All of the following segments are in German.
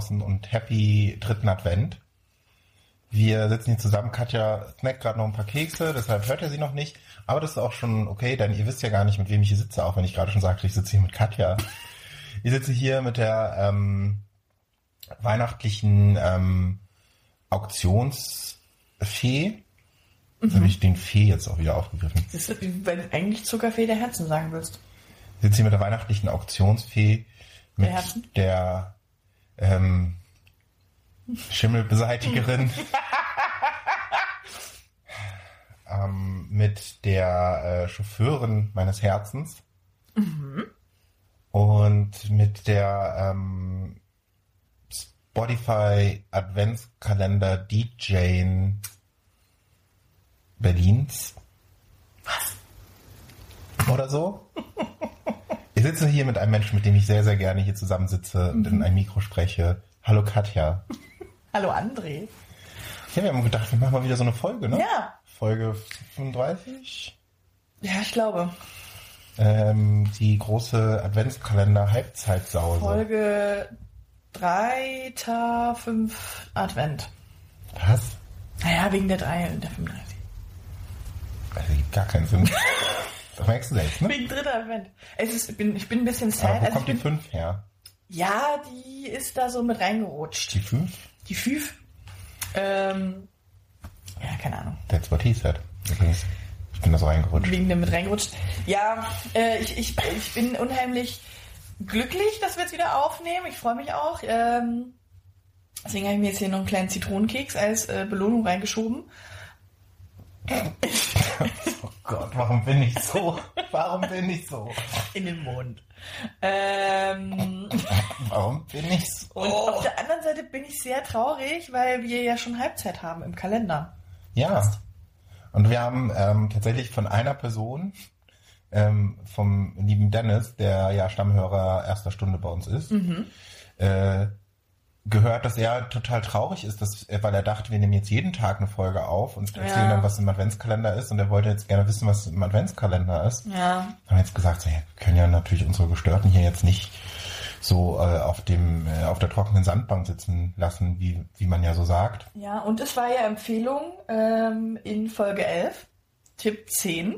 draußen und happy dritten Advent. Wir sitzen hier zusammen. Katja snackt gerade noch ein paar Kekse, deshalb hört ihr sie noch nicht. Aber das ist auch schon okay, denn ihr wisst ja gar nicht, mit wem ich hier sitze, auch wenn ich gerade schon sagte, ich sitze hier mit Katja. Ich sitze hier mit der ähm, weihnachtlichen ähm, Auktionsfee. Mhm. Habe ich den Fee jetzt auch wieder aufgegriffen. Das ist, wenn du eigentlich Zuckerfee der Herzen sagen willst. Ich sitze hier mit der weihnachtlichen Auktionsfee, mit Der der ähm, Schimmelbeseitigerin, ähm, mit der äh, Chauffeurin meines Herzens und mit der ähm, Spotify Adventskalender DJ Berlins. Was? Oder so? Ich sitze hier mit einem Menschen, mit dem ich sehr, sehr gerne hier zusammensitze und in ein Mikro spreche. Hallo Katja. Hallo André. Ja, wir haben gedacht, wir machen mal wieder so eine Folge, ne? Ja. Folge 35. Ja, ich glaube. Ähm, die große Adventskalender Halbzeitsause. Folge 3. 5 Advent. Was? Naja, wegen der 3 und der 35. Das ergibt gar keinen Sinn. das merkst du selbst, ne? Wegen dritter Advent. Es ist, ich, bin, ich bin ein bisschen sad. Aber wo Also ich kommt die bin, 5 her? ja, die ist da so mit reingerutscht. Die 5? Die 5. Ähm, ja, keine Ahnung. That's what he said. Übrigens. Ich bin da so reingerutscht. Wegen dem mit reingerutscht. Ja, äh, ich, ich, ich bin unheimlich glücklich, dass wir jetzt wieder aufnehmen. Ich freue mich auch. Ähm, deswegen habe ich mir jetzt hier noch einen kleinen Zitronenkeks als äh, Belohnung reingeschoben. Oh Gott, warum bin ich so? Warum bin ich so? In den Mund. Ähm, Warum bin ich so? und auf der anderen Seite bin ich sehr traurig, weil wir ja schon Halbzeit haben im Kalender. Ja. Und wir haben ähm, tatsächlich von einer Person, ähm, vom lieben Dennis, der ja Stammhörer erster Stunde bei uns ist, äh, gehört, dass er total traurig ist, dass, weil er dachte, wir nehmen jetzt jeden Tag eine Folge auf und erzählen Ja. dann, was im Adventskalender ist. Und er wollte jetzt gerne wissen, was im Adventskalender ist. Ja. haben jetzt gesagt, wir können ja natürlich unsere Gestörten hier jetzt nicht so äh, auf dem äh, auf der trockenen Sandbank sitzen lassen, wie wie man ja so sagt. Ja, und es war ja Empfehlung ähm, in Folge 11, Tipp 10,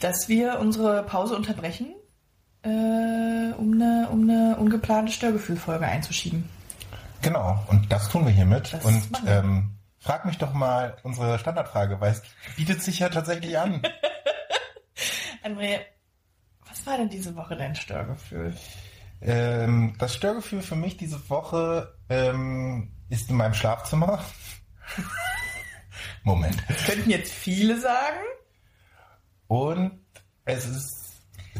dass wir unsere Pause unterbrechen, äh, um eine, um eine ungeplante Störgefühlfolge einzuschieben. Genau, und das tun wir hiermit. Das und ähm, frag mich doch mal unsere Standardfrage, weil es bietet sich ja tatsächlich an. André, was war denn diese Woche dein Störgefühl? ähm, das Störgefühl für mich diese Woche ähm, ist in meinem Schlafzimmer. Moment. Das könnten jetzt viele sagen, Und es ist.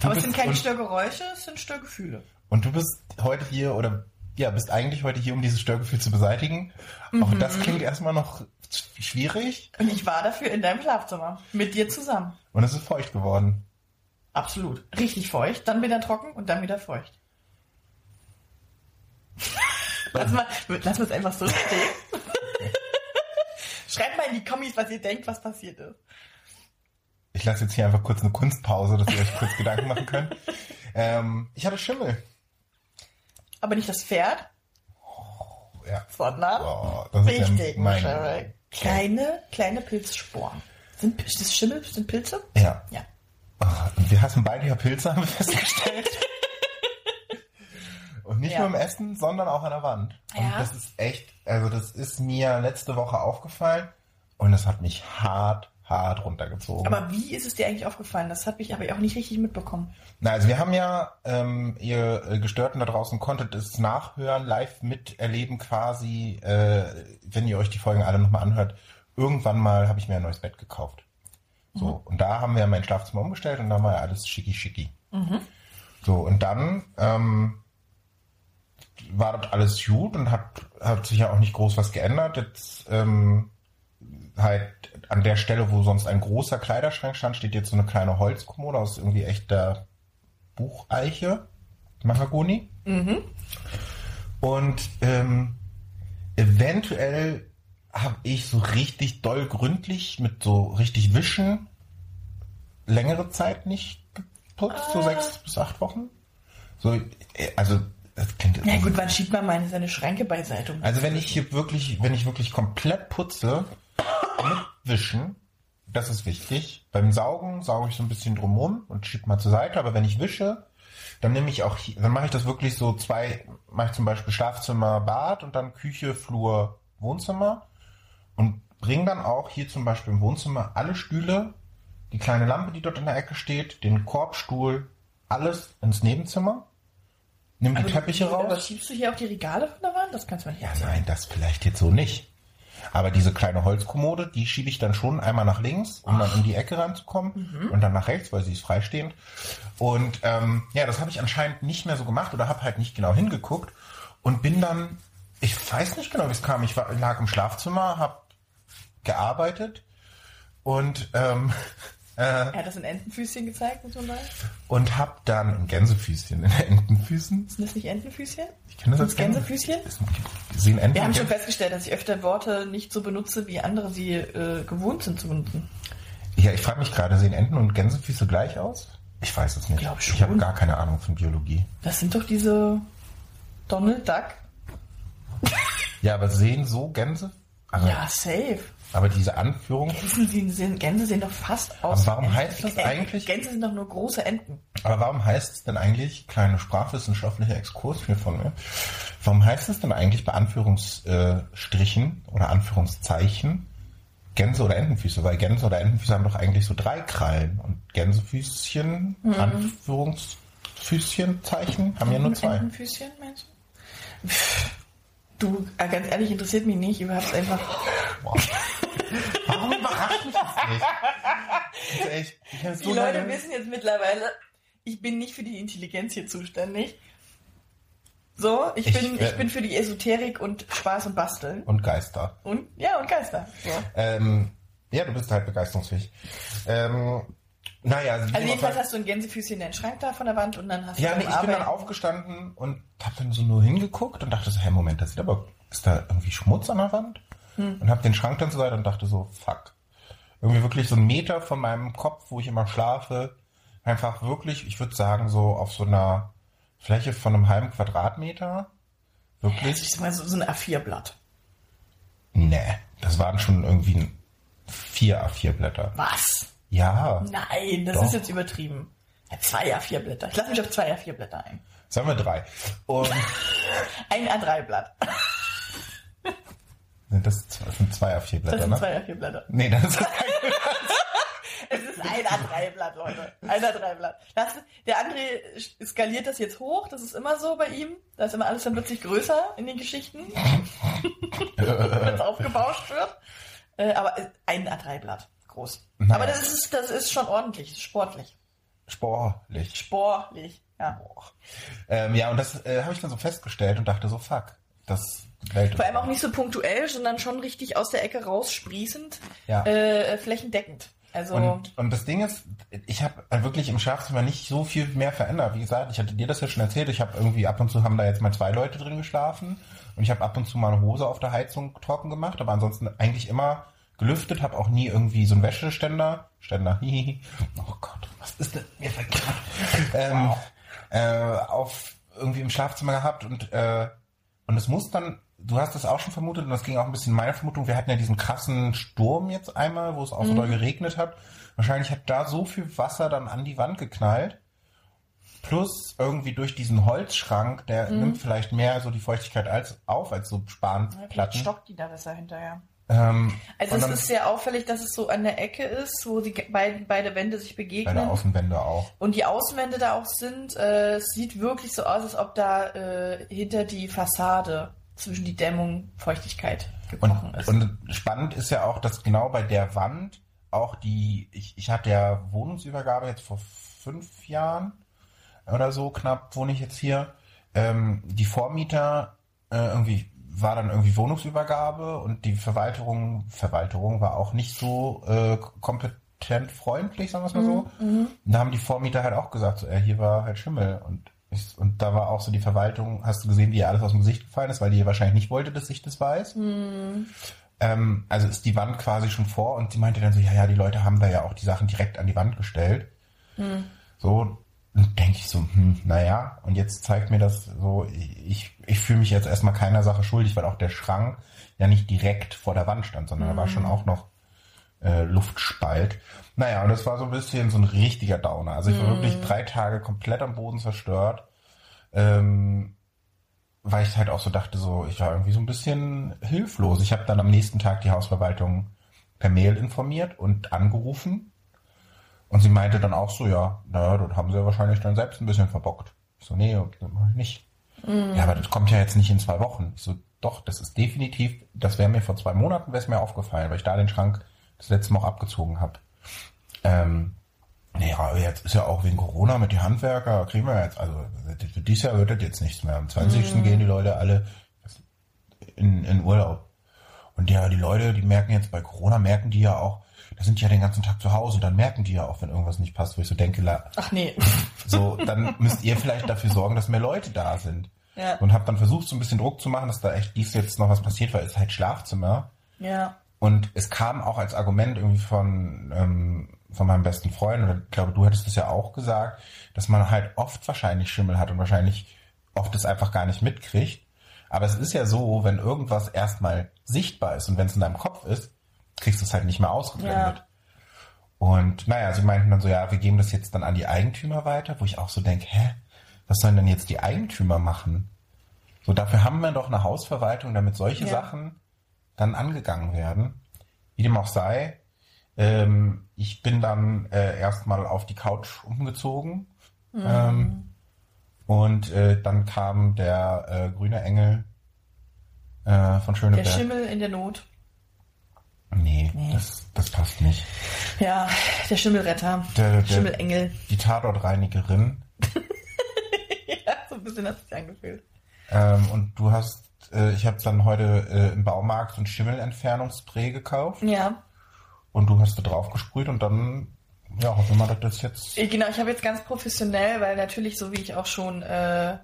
Aber es sind keine Störgeräusche, es sind Störgefühle. Und du bist heute hier oder ja, bist eigentlich heute hier, um dieses Störgefühl zu beseitigen. Auch Mhm. das klingt erstmal noch sch- schwierig Und ich war dafür in deinem Schlafzimmer, mit dir zusammen. und es ist feucht geworden. Absolut. Richtig feucht, dann wieder trocken und dann wieder feucht. lass mal, lass mal es einfach so stehen. Schreibt mal in die Kommis, was ihr denkt, was passiert ist. Ich lasse jetzt hier einfach kurz eine Kunstpause, dass ihr euch kurz Gedanken machen könnt. Ähm, ich hatte Schimmel. Aber nicht das Pferd, Ja. sondern Oh, das ist richtig. ja mein, Schimmel. Kleine, kleine Pilzsporen. Sind ist das Schimmel, sind Pilze? Ja. Ja. Oh, wir hassen beide ja Pilze, haben wir festgestellt. Und nicht Ja. nur im Essen, sondern auch an der Wand. Und Ja. das ist echt, also das ist mir letzte Woche aufgefallen und das hat mich hart, hart runtergezogen. Aber wie ist es dir eigentlich aufgefallen? Das habe ich aber auch nicht richtig mitbekommen. Na, also wir haben ja, ähm, ihr äh, Gestörten da draußen konntet es nachhören, live miterleben quasi, äh, wenn ihr euch die Folgen alle nochmal anhört. Irgendwann mal habe ich mir ein neues Bett gekauft. So, und da haben wir mein Schlafzimmer umgestellt und dann war ja alles schicki schicki. So, und dann ähm, war das alles gut und hat, hat sich ja auch nicht groß was geändert. Jetzt ähm, halt an der Stelle, wo sonst ein großer Kleiderschrank stand, steht jetzt so eine kleine Holzkommode aus irgendwie echter Bucheiche, Mahagoni. Und ähm, eventuell habe ich so richtig doll gründlich mit so richtig Wischen längere Zeit nicht geputzt, so sechs bis acht Wochen. So, äh, also das klingt Na gut, wann schiebt man mal seine Schränke beiseite? um Also wenn ich hier wirklich, wenn ich wirklich komplett putze, mit Wischen, das ist wichtig. Beim Saugen sauge ich so ein bisschen drumrum und schieb mal zur Seite, aber wenn ich wische, dann nehme ich auch, dann mache ich das wirklich so zwei, mache ich zum Beispiel Schlafzimmer, Bad und dann Küche, Flur, Wohnzimmer und bringe dann auch hier zum Beispiel im Wohnzimmer alle Stühle, die kleine Lampe, die dort in der Ecke steht, den Korbstuhl, alles ins Nebenzimmer. Nimm die du- Teppiche raus. Aber schiebst du hier auch die Regale von der Wand? Das kannst du nicht Ja, nein, das vielleicht jetzt so nicht. Aber diese kleine Holzkommode, die schiebe ich dann schon einmal nach links, um dann in die Ecke ranzukommen und dann nach rechts, weil sie ist freistehend. Und ähm, ja, das habe ich anscheinend nicht mehr so gemacht oder habe halt nicht genau hingeguckt und bin dann, ich weiß nicht genau, wie es kam. Ich war, lag im Schlafzimmer, habe gearbeitet und ähm, Er hat das in Entenfüßchen gezeigt, muss man sagen. und habe dann ein Gänsefüßchen in Entenfüßen. Sind das nicht Entenfüßchen? Ich kenne das als Gänsefüßchen? Sehen Enten Wir haben schon festgestellt, dass ich öfter Worte nicht so benutze, wie andere sie äh, gewohnt sind zu benutzen. Ja, ich frage mich gerade, sehen Enten und Gänsefüße gleich aus? Ich weiß es nicht. Glaub Ich schon. habe gar keine Ahnung von Biologie. Das sind doch diese Donald Duck. Ja, aber sehen so Gänse? Aber, Ja, safe. Aber diese Anführung, Gänse sehen, Gänse sehen doch fast aus. Aber warum wie heißt das Enten. eigentlich- Gänse sind doch nur große Enten. aber warum heißt es denn eigentlich, kleine sprachwissenschaftlicher Exkurs hier von mir, warum heißt es denn eigentlich bei Anführungsstrichen oder Anführungszeichen Gänse oder Entenfüße? Weil Gänse oder Entenfüße haben doch eigentlich so drei Krallen und Gänsefüßchen, Mhm. Anführungsfüßchen, Zeichen, haben ja nur zwei. Entenfüßchen, meinst du? Du, ganz ehrlich, interessiert mich nicht. Überhaupt einfach. Wow. Warum überrascht mich das nicht? Also echt, hab Die so Leute lange- wissen jetzt mittlerweile, ich bin nicht für die Intelligenz hier zuständig. So, ich, Ich, bin, äh, ich bin für die Esoterik und Spaß und Basteln. und Geister. Und, ja, und Geister. So. Ähm, ja, du bist halt begeisterungsfähig. Ähm, naja, also, Also jedenfalls hast du ein Gänsefüßchen in den Schrank da von der Wand und dann hast ja, du nee, beim ich bin dann Arbeiten- aufgestanden und hab dann so nur hingeguckt und dachte so, hey, Moment, das sieht aber, ist da irgendwie Schmutz an der Wand? Hm. Und hab den Schrank dann zur Seite und dachte so, fuck. Irgendwie wirklich so einen Meter von meinem Kopf, wo ich immer schlafe, einfach wirklich, ich würde sagen, so auf so einer Fläche von einem halben Quadratmeter. Das Wirklich? ist mal so, so ein A4-Blatt. Nee, das waren schon irgendwie vier A4-Blätter. Was? Ja, Nein, das Doch. ist jetzt übertrieben. Zwei A4-Blätter. Ich lasse mich auf zwei A4-Blätter ein. sagen wir drei. Und Ein A3-Blatt. Sind das sind zwei A4-Blätter, Das sind ne? zwei A4-Blätter. Nee, das ist kein Es ist ein A3-Blatt, Leute. Ein A3-Blatt. Das- Der André skaliert das jetzt hoch. Das ist immer so bei ihm. Da ist immer alles dann plötzlich größer in den Geschichten, wenn es aufgebauscht wird. Äh, aber äh, ein A3-Blatt. Groß. Naja. Aber das ist, das ist schon ordentlich. Sportlich. sportlich. Sportlich. Ja. Ähm, ja, und das äh, habe ich dann so festgestellt und dachte so, fuck, das Welt Vor allem auch nicht so punktuell, sondern schon richtig aus der Ecke raussprießend, Ja. äh, flächendeckend. Also Und, und das Ding ist, ich habe wirklich im Schlafzimmer nicht so viel mehr verändert. Wie gesagt, ich hatte dir das ja schon erzählt. Ich habe irgendwie ab und zu haben da jetzt mal zwei Leute drin geschlafen und ich habe ab und zu mal eine Hose auf der Heizung trocken gemacht, aber ansonsten eigentlich immer gelüftet, habe auch nie irgendwie so einen Wäscheständer, Ständer, hihihi. oh Gott, was ist denn mir grad, ähm, äh, auf irgendwie im Schlafzimmer gehabt und äh, und es muss dann, du hast es auch schon vermutet und das ging auch ein bisschen in meine Vermutung, wir hatten ja diesen krassen Sturm jetzt einmal, wo es auch so doll geregnet hat. Wahrscheinlich hat da so viel Wasser dann an die Wand geknallt. Plus irgendwie durch diesen Holzschrank, der nimmt vielleicht mehr so die Feuchtigkeit als auf, als so Spanplatten. stockt die da besser hinterher. Ähm, Also es ist sehr auffällig, dass es so an der Ecke ist, wo die beiden, beide Wände sich begegnen. Außenwände auch. Und die Außenwände da auch sind, äh, es sieht wirklich so aus, als ob da äh, hinter die Fassade zwischen die Dämmung Feuchtigkeit gekrochen Und, ist. und spannend ist ja auch, dass genau bei der Wand auch die, ich, ich hatte ja Wohnungsübergabe jetzt vor fünf Jahren oder so knapp wohne ich jetzt hier. Ähm, die Vormieter äh, irgendwie war dann irgendwie Wohnungsübergabe und die Verwaltung, Verwaltung war auch nicht so äh, kompetent freundlich, sagen wir es mal so. Und da haben die Vormieter halt auch gesagt, so, äh, hier war halt Schimmel und und da war auch so die Verwaltung, hast du gesehen, wie ihr alles aus dem Gesicht gefallen ist, weil die wahrscheinlich nicht wollte, dass ich das weiß. Ähm, also ist die Wand quasi schon vor und sie meinte dann so, ja, ja, die Leute haben da ja auch die Sachen direkt an die Wand gestellt. So, denke ich so, hm, naja, und jetzt zeigt mir das so, ich, ich fühle mich jetzt erstmal keiner Sache schuldig, weil auch der Schrank ja nicht direkt vor der Wand stand, sondern mhm. da war schon mhm. auch noch äh, Luftspalt. Naja, und das war so ein bisschen so ein richtiger Downer. Also ich war mhm. wirklich drei Tage komplett am Boden zerstört. Ähm, weil ich halt auch so dachte, so, ich war irgendwie so ein bisschen hilflos. Ich habe dann am nächsten Tag die Hausverwaltung per Mail informiert und angerufen. Und sie meinte dann auch so, ja, naja, das haben sie ja wahrscheinlich dann selbst ein bisschen verbockt. Ich so, nee, das mache ich nicht. Mhm. Ja, aber das kommt ja jetzt nicht in zwei Wochen. Ich so, doch, das ist definitiv, das wäre mir vor zwei Monaten wäre es mir aufgefallen, weil ich da den Schrank das letzte Mal auch abgezogen habe. Ähm, naja, jetzt ist ja auch wegen Corona mit den Handwerker, kriegen wir jetzt, also dieses Jahr wird das jetzt nichts mehr. Am 20. Mhm. gehen die Leute alle in, in Urlaub. Und ja, die Leute, die merken jetzt bei Corona, merken die ja auch, da sind die ja den ganzen Tag zu Hause, dann merken die ja auch, wenn irgendwas nicht passt, wo ich so denke, la, ach nee. So, dann müsst ihr vielleicht dafür sorgen, dass mehr Leute da sind. Ja. Und habe dann versucht, so ein bisschen Druck zu machen, dass da echt dies jetzt noch was passiert, weil es ist halt Schlafzimmer. Ja. Und es kam auch als Argument irgendwie von, ähm, von meinem besten Freund, oder ich glaube, du hattest es ja auch gesagt, dass man halt oft wahrscheinlich Schimmel hat und wahrscheinlich oft es einfach gar nicht mitkriegt. Aber es ist ja so, wenn irgendwas erstmal sichtbar ist und wenn es in deinem Kopf ist, kriegst du es halt nicht mehr ausgeblendet. Ja. Und naja, sie meinten dann so, ja, wir geben das jetzt dann an die Eigentümer weiter, wo ich auch so denke, hä, was sollen denn jetzt die Eigentümer machen? So, dafür haben wir doch eine Hausverwaltung, damit solche ja. Sachen dann angegangen werden. Wie dem auch sei, ähm, ich bin dann äh, erstmal auf die Couch umgezogen. Mhm. Ähm, und äh, dann kam der äh, grüne Engel äh, von Schöneberg. Der Schimmel in der Not. Nee, nee. Das, das passt nicht. Ja, der Schimmelretter. Der, der Schimmelengel. Die Tatortreinigerin. ja, so ein bisschen hat sich angefühlt. Ähm, und du hast, äh, ich habe dann heute äh, im Baumarkt so ein Schimmelentfernungsspray gekauft. Ja. Und du hast da drauf gesprüht und dann, ja, hoffen wir mal, dass das jetzt. Äh, genau, ich habe jetzt ganz professionell, weil natürlich, so wie ich auch schon, äh,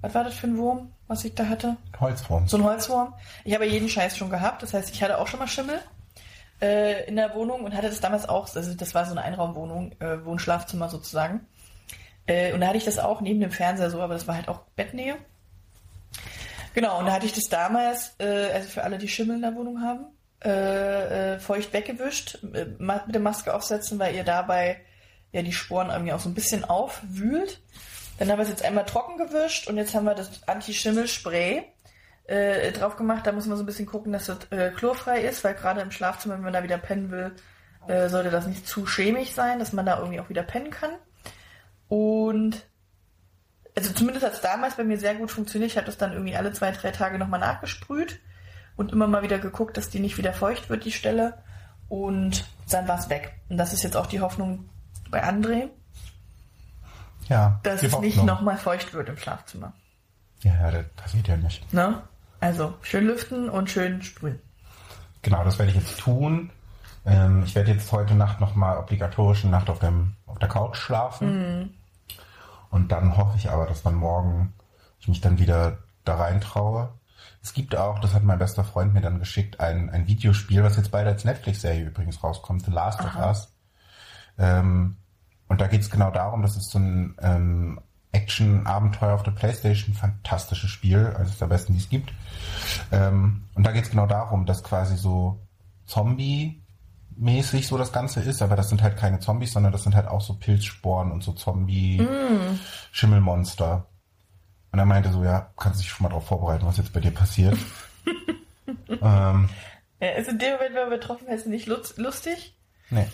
was war das für ein Wurm, was ich da hatte? Holzwurm. So ein Holzwurm. Ich habe jeden Scheiß schon gehabt, das heißt, ich hatte auch schon mal Schimmel äh, in der Wohnung und hatte das damals auch, also das war so eine Einraumwohnung, äh, Wohnschlafzimmer sozusagen. Äh, und da hatte ich das auch neben dem Fernseher so, aber das war halt auch Bettnähe. Genau, und da hatte ich das damals, äh, also für alle, die Schimmel in der Wohnung haben, äh, äh, feucht weggewischt, äh, mit der Maske aufsetzen, weil ihr dabei ja die Sporen irgendwie auch so ein bisschen aufwühlt. Dann haben wir es jetzt einmal trocken gewischt und jetzt haben wir das Anti-Schimmel-Spray äh, drauf gemacht. Da muss man so ein bisschen gucken, dass das äh, chlorfrei ist, weil gerade im Schlafzimmer, wenn man da wieder pennen will, äh, sollte das nicht zu chemisch sein, dass man da irgendwie auch wieder pennen kann. Und also zumindest hat es damals bei mir sehr gut funktioniert. Ich habe das dann irgendwie alle zwei, drei Tage nochmal nachgesprüht und immer mal wieder geguckt, dass die nicht wieder feucht wird, die Stelle. Und dann war es weg. Und das ist jetzt auch die Hoffnung bei André. Ja. Dass es Hoffnung. nicht nochmal feucht wird im Schlafzimmer. Ja, ja, das passiert ja nicht. Ne? Also schön lüften und schön sprühen. Genau, das werde ich jetzt tun. Ähm, ich werde jetzt heute Nacht nochmal obligatorisch eine Nacht auf, dem, auf der Couch schlafen. Mhm. Und dann hoffe ich aber, dass dann morgen ich mich dann wieder da rein traue. Es gibt auch, das hat mein bester Freund mir dann geschickt, ein, ein Videospiel, was jetzt beide als Netflix-Serie übrigens rauskommt, The Last Aha. of Us. Ähm, und da geht es genau darum, das ist so ein ähm, Action-Abenteuer auf der Playstation, fantastisches Spiel, eines der besten, die es gibt. Ähm, und da geht es genau darum, dass quasi so Zombie mäßig so das Ganze ist, aber das sind halt keine Zombies, sondern das sind halt auch so Pilzsporen und so Zombie-Schimmelmonster. Mm. Und er meinte so, ja, kannst du dich schon mal darauf vorbereiten, was jetzt bei dir passiert. ähm, ja, ist in dem Moment, wenn wir betroffen sind, nicht lustig? Nee.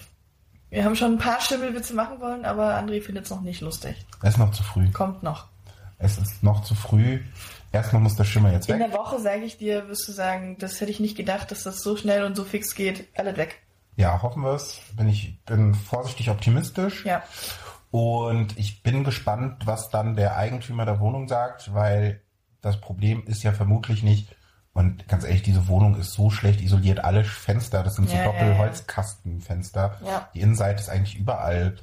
Wir haben schon ein paar Schimmelwitze machen wollen, aber André findet es noch nicht lustig. Es ist noch zu früh. Kommt noch. Es ist noch zu früh. Erstmal muss der Schimmer jetzt weg. In der Woche, sage ich dir, wirst du sagen, das hätte ich nicht gedacht, dass das so schnell und so fix geht. Alles weg. Ja, hoffen wir es. Bin ich bin vorsichtig optimistisch. Ja. Und ich bin gespannt, was dann der Eigentümer der Wohnung sagt, weil das Problem ist ja vermutlich nicht, und ganz ehrlich, diese Wohnung ist so schlecht isoliert, alle Fenster, das sind so ja, Doppelholzkastenfenster. Ja. Die Innenseite ist eigentlich überall.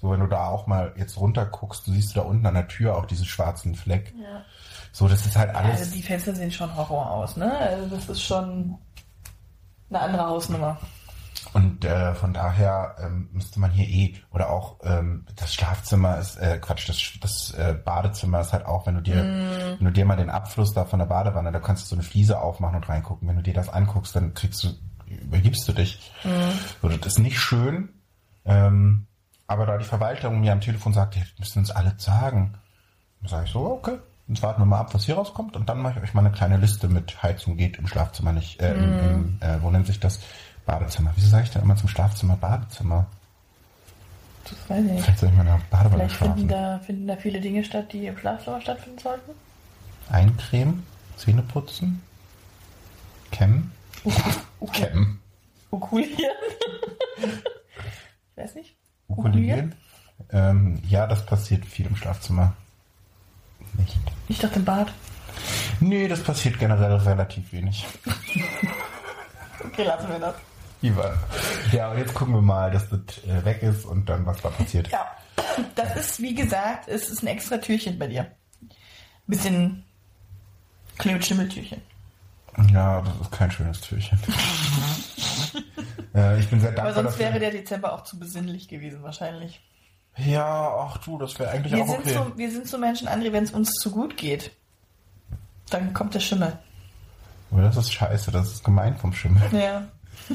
So, wenn du da auch mal jetzt runter guckst, du siehst du da unten an der Tür auch diesen schwarzen Fleck. Ja. So, das ist halt alles. also die Fenster sehen schon Horror aus, ne? Also das ist schon eine andere Hausnummer. Und äh, von daher ähm, müsste man hier eh, oder auch ähm, das Schlafzimmer ist, äh, Quatsch, das, das äh, Badezimmer ist halt auch, wenn du dir, wenn du dir mal den Abfluss da von der Badewanne, da kannst du so eine Fliese aufmachen und reingucken. Wenn du dir das anguckst, dann kriegst du, übergibst du dich. So, das ist nicht schön. Ähm, aber da die Verwaltung mir am Telefon sagt, ja, müssen uns alle sagen, dann sage ich so, okay, jetzt warten wir mal ab, was hier rauskommt und dann mache ich euch mal eine kleine Liste mit Heizung geht im Schlafzimmer nicht, äh, im, im äh, wo nennt sich das? Badezimmer. Wieso sage ich denn immer zum Schlafzimmer Badezimmer? Das weiß ich nicht. Vielleicht soll ich mal in der Badewanne Vielleicht finden schlafen. da, finden da viele Dinge statt, die im Schlafzimmer stattfinden sollten. Eincremen, Zähne putzen, kämmen, kämmen, Ukulieren. ich weiß nicht. ukulieren. Ähm, ja, das passiert viel im Schlafzimmer. Nicht. Ich dachte im Bad. Nee, das passiert generell relativ wenig. Okay, lassen wir das. Ivan. Ja, und jetzt gucken wir mal, dass das äh, weg ist und dann was da passiert. Ja, das ist, wie gesagt, es ist ein extra Türchen bei dir. Bisschen Knötschimmeltürchen. Ja, das ist kein schönes Türchen. äh, ich bin sehr Aber dankbar sonst dafür. wäre der Dezember auch zu besinnlich gewesen, wahrscheinlich. Ja, ach du, das wäre eigentlich Wir auch sind, okay. so, wir sind so Menschen, André, wenn es uns zu gut geht, dann kommt der Schimmel. Aber das ist scheiße, das ist gemein vom Schimmel. Ja.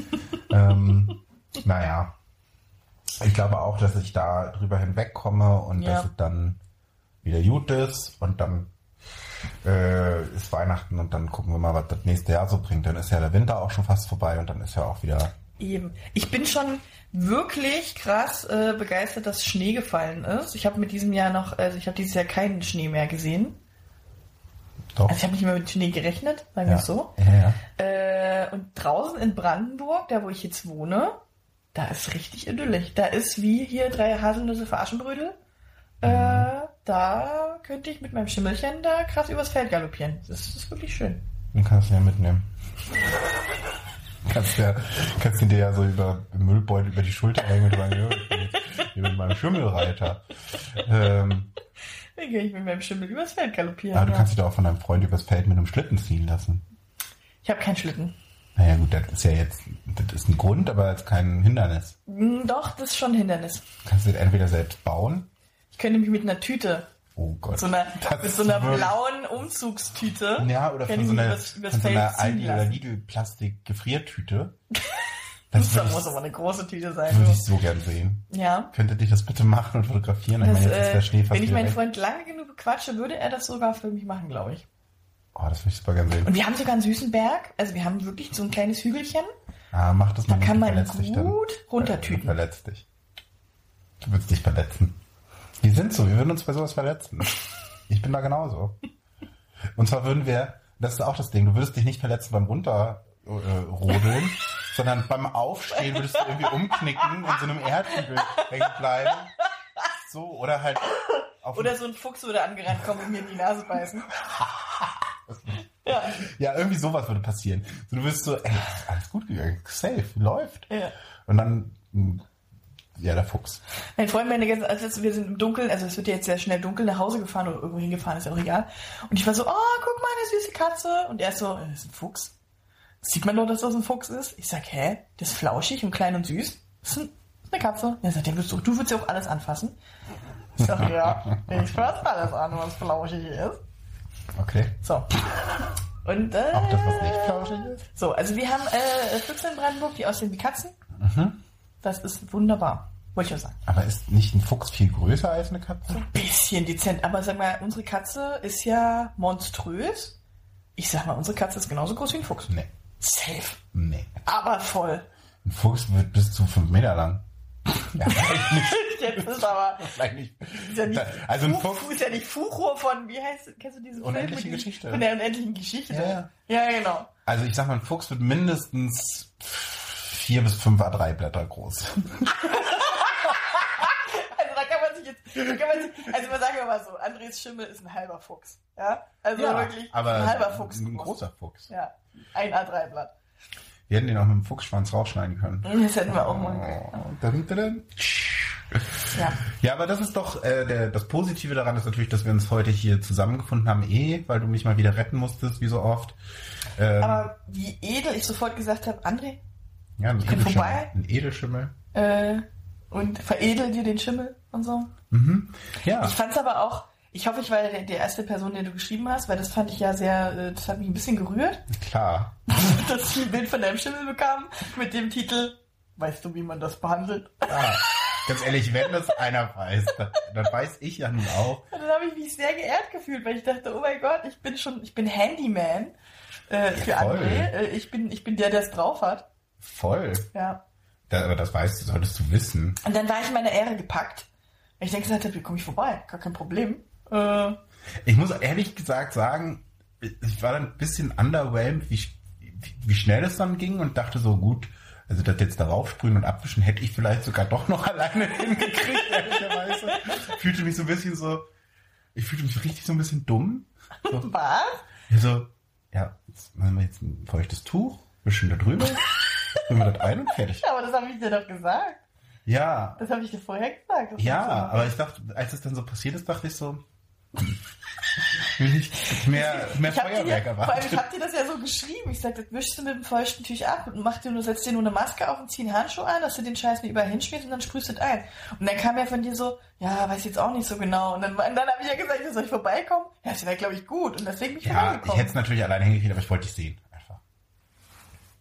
ähm, naja. Ich glaube auch, dass ich da drüber hinwegkomme und Ja. dass es dann wieder gut ist und dann äh, ist Weihnachten und dann gucken wir mal, was das nächste Jahr so bringt. Dann ist ja der Winter auch schon fast vorbei und dann ist ja auch wieder. Eben. Ich bin schon wirklich krass äh, begeistert, dass Schnee gefallen ist. Ich habe mit diesem Jahr noch, also ich habe dieses Jahr keinen Schnee mehr gesehen. Doch. Also ich habe nicht mehr mit Schnee gerechnet, sagen wir ja. es so. Ja, ja. Äh, und draußen in Brandenburg, da wo ich jetzt wohne, da ist richtig idyllisch. Da ist wie hier drei Haselnüsse für Aschenbrödel. Äh, da könnte ich mit meinem Schimmelchen da krass übers Feld galoppieren. Das ist wirklich schön. Den kannst du ja mitnehmen. kannst ja, kannst ihn dir ja so über Müllbeutel über die Schulter hängen und sagen, ich bin mit meinem Schimmelreiter. Ähm, Dann gehe ich mit meinem Schimmel übers Feld galoppieren. aber du kannst dich doch auch von deinem Freund übers Feld mit einem Schlitten ziehen lassen. Ich habe keinen Schlitten. Naja gut, das ist ja jetzt, das ist ein Grund, aber jetzt kein Hindernis. Hm, Doch, das ist schon ein Hindernis. Kannst du das entweder selbst bauen. Ich könnte mich mit einer Tüte, Oh Gott. so einer, Das mit so einer blauen Umzugstüte, Ja, oder von so einer, übers, übers von so einer ziehen Aldi oder lassen. Das, Das muss ich, aber eine große Tüte sein. würde ich so gern sehen. Ja. Könntet ihr das bitte machen und fotografieren? Ich Das, meine, jetzt ist der äh, Schnee fast wenn ich meinen. Freund lange genug bequatsche, würde er das sogar für mich machen, glaube ich. Oh, das würde ich super gern sehen. Und wir haben sogar einen süßen Berg. Also wir haben wirklich so ein kleines Hügelchen. Ah, mach das mal Da kann du man dich dann. gut Du runtertüten. verletzt dich. Du würdest dich verletzen. Wir sind so, wir würden uns bei sowas verletzen. Ich bin da genauso. Und zwar würden wir, das ist auch das Ding, du würdest dich nicht verletzen beim Runterrodeln, sondern beim Aufstehen würdest du irgendwie umknicken in so einem Erdhügel hängen bleiben. So, oder halt auf Oder so ein Fuchs würde angerannt kommen und mir in die Nase beißen. ja. Ja, irgendwie sowas würde passieren. So, du wirst so, ey, alles gut gegangen, safe, läuft. ja. Und dann, mh, ja, der Fuchs. Mein Freund, meine ganze, also wir sind im Dunkeln, also es wird ja jetzt sehr schnell dunkel, nach Hause gefahren oder irgendwo hingefahren, ist ja auch egal. Und ich war so, oh, guck mal, eine süße Katze. Und er ist so, äh, das ist ein Fuchs. Sieht man doch, dass das ein Fuchs ist? Ich sag, hä? Das ist flauschig und klein und süß. Das ist ein, eine Katze. Er sagt, ja, du, du würdest ja auch alles anfassen. Ich sag, ja, ich fasse alles an, was flauschig ist. Okay. So. Und, äh, Auch das, was nicht flauschig ist? So, also wir haben äh, Füchse in Brandenburg, die aussehen wie Katzen. Mhm. Das ist wunderbar. Wollte ich auch sagen. Aber ist nicht ein Fuchs viel größer als eine Katze? Bisschen dezent. Aber sag mal, unsere Katze ist ja monströs. Ich sag mal, unsere Katze ist genauso groß wie ein Fuchs. Nee. Safe. Nee. Aber voll. Ein Fuchs wird bis zu fünf Meter lang. Ja, vielleicht nicht. Jetzt ist aber. Vielleicht nicht. Ist ja nicht Also ein Fu- Fuchs. Fu- ist ja nicht Fuchur von, wie heißt, kennst du diesen Film Unendliche diesem- Geschichte. Von der unendlichen Geschichte. Ja, ja genau. Also ich sag mal, ein Fuchs wird mindestens vier bis fünf A3 Blätter groß. Also da kann man sich jetzt, kann man sich, also mal sagen wir mal so, Andres Schimmel ist ein halber Fuchs. Ja? Also wirklich aber ein halber Fuchs. ein groß. großer Fuchs. Ja. Ein A3-Blatt. Wir hätten den auch mit dem Fuchsschwanz rausschneiden können. Das hätten wir auch mal. Oh, dun, dun, dun. Ja. Ja, aber das ist doch äh, der, das Positive daran ist natürlich, dass wir uns heute hier zusammengefunden haben, eh, weil du mich mal wieder retten musstest, wie so oft. Ähm, Aber wie edel ich sofort gesagt habe, André, Ja, ein Ich Edelschimmel. vorbei. Ein Edelschimmel. äh, und veredel dir den Schimmel und so. Mhm. Ja. Ich fand's aber auch, ich hoffe, ich war der, der erste Person, der du geschrieben hast, weil das fand ich ja sehr, äh, das hat mich ein bisschen gerührt, Klar. dass ich ein Bild von deinem Schimmel bekam mit dem Titel, weißt du, wie man das behandelt? Ja. Ganz ehrlich, wenn das einer weiß, dann, dann weiß ich ja nun auch. Und dann habe ich mich sehr geehrt gefühlt, weil ich dachte, oh mein Gott, ich bin schon, ich bin Handyman äh, für voll. André. Äh, ich bin, ich bin der, der es drauf hat. Voll. Ja. Da, aber das weißt du, solltest du wissen. Und dann war ich in meine Ehre gepackt. Ich dann gesagt habe, komme ich vorbei? Gar kein Problem. Äh, Ich muss ehrlich gesagt sagen, ich war dann ein bisschen underwhelmed, wie, wie, schnell es dann ging und dachte so, gut, also das jetzt darauf sprühen und abwischen hätte ich vielleicht sogar doch noch alleine hingekriegt, ehrlicherweise. Fühlte mich so ein bisschen so, ich fühlte mich richtig so ein bisschen dumm. So, was? ja, so, ja, jetzt machen wir jetzt ein feuchtes Tuch, wischen da drüber, springen wir das ein und fertig. Aber das habe ich dir doch gesagt. Ja, Das habe ich dir vorher gesagt. Das ja, so. aber ich dachte, als es dann so passiert ist, dachte ich so, will ich mehr, mehr Ich Feuerwerk vor allem, ich erwartet. hab dir das ja so geschrieben. Ich sag, das wischst du mit dem feuchten Tuch ab und mach dir nur, setzt dir nur eine Maske auf und zieh einen Handschuh an, dass du den Scheiß nicht überall hinschmierst und dann sprühst du das ein. Und dann kam ja von dir so, ja, weiß jetzt auch nicht so genau. Und dann, dann habe ich ja gesagt, soll ich vorbeikommen? Ja, das wäre, glaube ich, gut. Und deswegen bin ich Ja, ich hätte es natürlich alleine hingekriegt, aber ich wollte dich sehen. Einfach.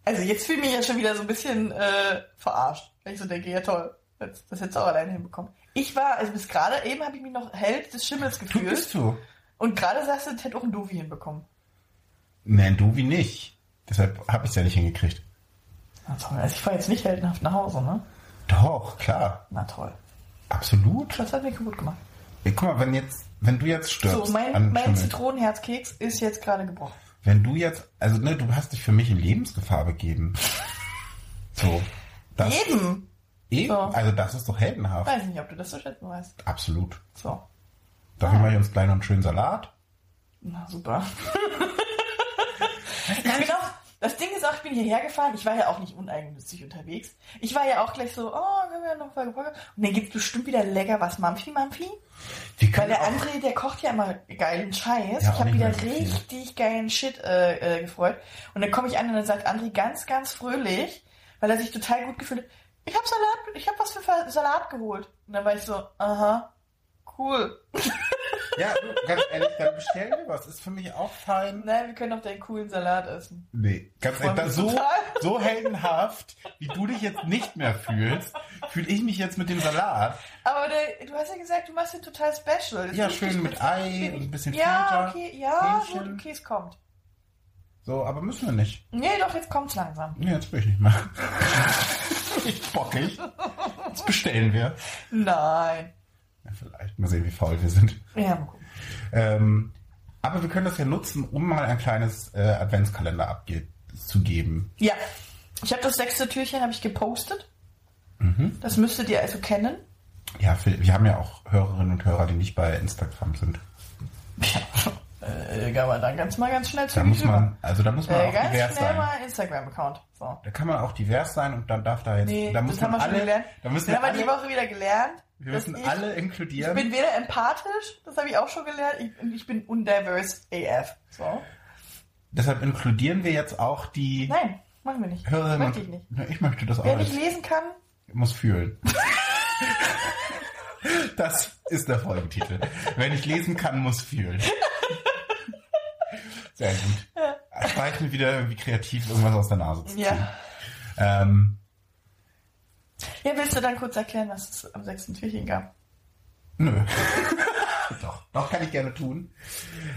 Also jetzt fühle ich mich ja schon wieder so ein bisschen äh, verarscht. Weil ich so denke, ja toll, das, das hättest du auch alleine hinbekommen. Ich war, also bis gerade eben habe ich mich noch Held des Schimmels Du gefühlt. bist du. Und gerade sagst du, das hätte auch ein Dovi hinbekommen. Nein, du wie nicht. Deshalb habe ich es ja nicht hingekriegt. Na toll, also ich fahre jetzt nicht heldenhaft nach Hause, ne? Doch, klar. Na toll. Absolut. Das hat mich kaputt gemacht. Ey, guck mal, wenn jetzt, wenn du jetzt stirbst, So, mein, mein Zitronenherzkeks ist jetzt gerade gebrochen. wenn du jetzt, also ne, du hast dich für mich in Lebensgefahr begeben. So. Das, Eben! Eben, So. also das ist doch heldenhaft. Weiß nicht, ob du das so schätzen weißt. Absolut. So. Dafür mache ich uns gleich noch einen schönen Salat. Na super. ja, genau. Das Ding ist auch, ich bin hierher gefahren. Ich war ja auch nicht uneigennützig unterwegs. Ich war ja auch gleich so, oh, können wir noch mal Und dann gibt's bestimmt wieder lecker was Mampfi Mampfi. Weil der André, der kocht ja immer geilen Scheiß. Ja, ich habe wieder viel. richtig geilen Shit äh, äh, gefreut. Und dann komme ich an und dann sagt André ganz, ganz fröhlich, weil er sich total gut gefühlt hat, ich habe Salat, ich habe was für Salat geholt. Und dann war ich so, aha, cool. ja, du, ganz ehrlich, dann bestell mir was. Ist für mich auch fein. Nein, wir können auch deinen coolen Salat essen. Nee, ganz ehrlich, so, total. so heldenhaft, wie du dich jetzt nicht mehr fühlst, fühle ich mich jetzt mit dem Salat. Aber der, du hast ja gesagt, du machst den total special. Das Ja, schön mit Ei und ein bisschen Ja, Feta, okay, ja, gut, okay, es kommt. So, aber müssen wir nicht. Nee, doch, jetzt kommt's langsam. Nee, jetzt will ich nicht mehr. ich bockig. Jetzt bestellen wir. Nein. Ja, vielleicht. Mal sehen, wie faul wir sind. Ja, mal gucken. Ähm, aber wir können das ja nutzen, um mal ein kleines äh, Adventskalender abzugeben. Ja, ich habe das sechste Türchen habe ich gepostet. Mhm. Das müsstet ihr also kennen. Ja, wir haben ja auch Hörerinnen und Hörer, die nicht bei Instagram sind. Äh, man dann ganz mal ganz schnell Da zügig muss man, also da muss man Äh, auch ganz divers schnell sein. mal Instagram-Account. So. Da kann man auch divers sein und dann darf da jetzt, Nee, da das muss haben man wir schon alle, gelernt. da müssen Das wir haben wir die Woche wieder gelernt. wir müssen ich, alle Ich inkludieren. bin weder empathisch, das habe ich auch schon gelernt, ich, ich bin undiverse AF. So. Deshalb inkludieren wir jetzt auch die Nein, machen wir nicht. Hörerinnen. Möchte ich nicht. Ich möchte das auch. Wer nicht lesen kann, muss fühlen. das ist der Folgetitel. Wer nicht lesen kann, muss fühlen. Sehr gut. Spare ich mir wieder irgendwie kreativ irgendwas aus der Nase zu ziehen. ja. Ähm, Ja, willst du dann kurz erklären, was es am sechsten Türchen gab? nö. doch, doch kann ich gerne tun.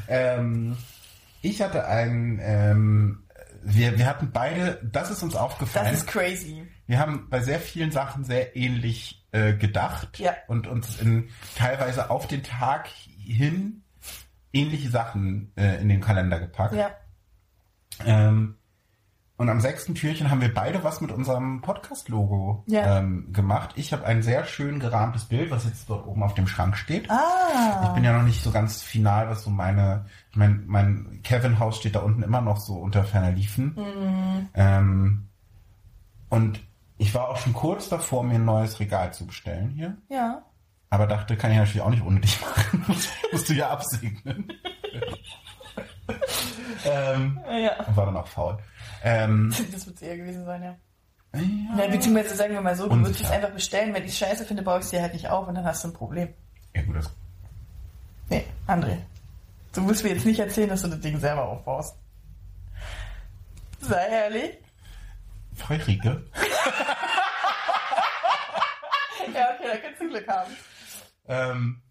Ähm, ich hatte ein, ähm, wir, wir hatten beide, das ist uns aufgefallen. Das ist crazy. Wir haben bei sehr vielen Sachen sehr ähnlich äh, gedacht Ja. und uns in, teilweise auf den Tag hin ähnliche Sachen äh, in den Kalender gepackt. Ja. Ähm, und am sechsten Türchen haben wir beide was mit unserem Podcast-Logo Ja. ähm, gemacht. Ich habe ein sehr schön gerahmtes Bild, was jetzt dort oben auf dem Schrank steht. Ah. Ich bin ja noch nicht so ganz final, was so meine, ich mein, mein Kevin-Haus steht da unten immer noch so unter ferner Liefen. Mhm. Ähm, und ich war auch schon kurz davor, mir ein neues Regal zu bestellen hier. Ja. Aber dachte, kann ich natürlich auch nicht ohne dich machen. musst, du ja absegnen. ähm, Ja. war dann auch faul. Ähm, Das wird eher gewesen sein, ja. Ja, beziehungsweise sagen wir mal so, du Unsicher. würdest es einfach bestellen, wenn ich es scheiße finde, baue ich es dir halt nicht auf und dann hast du ein Problem. Ja gut, das Nee, André. Du musst mir jetzt nicht erzählen, dass du das Ding selber aufbaust. Sei ehrlich. Feurige. Ja, okay, da kannst du Glück haben. Ähm,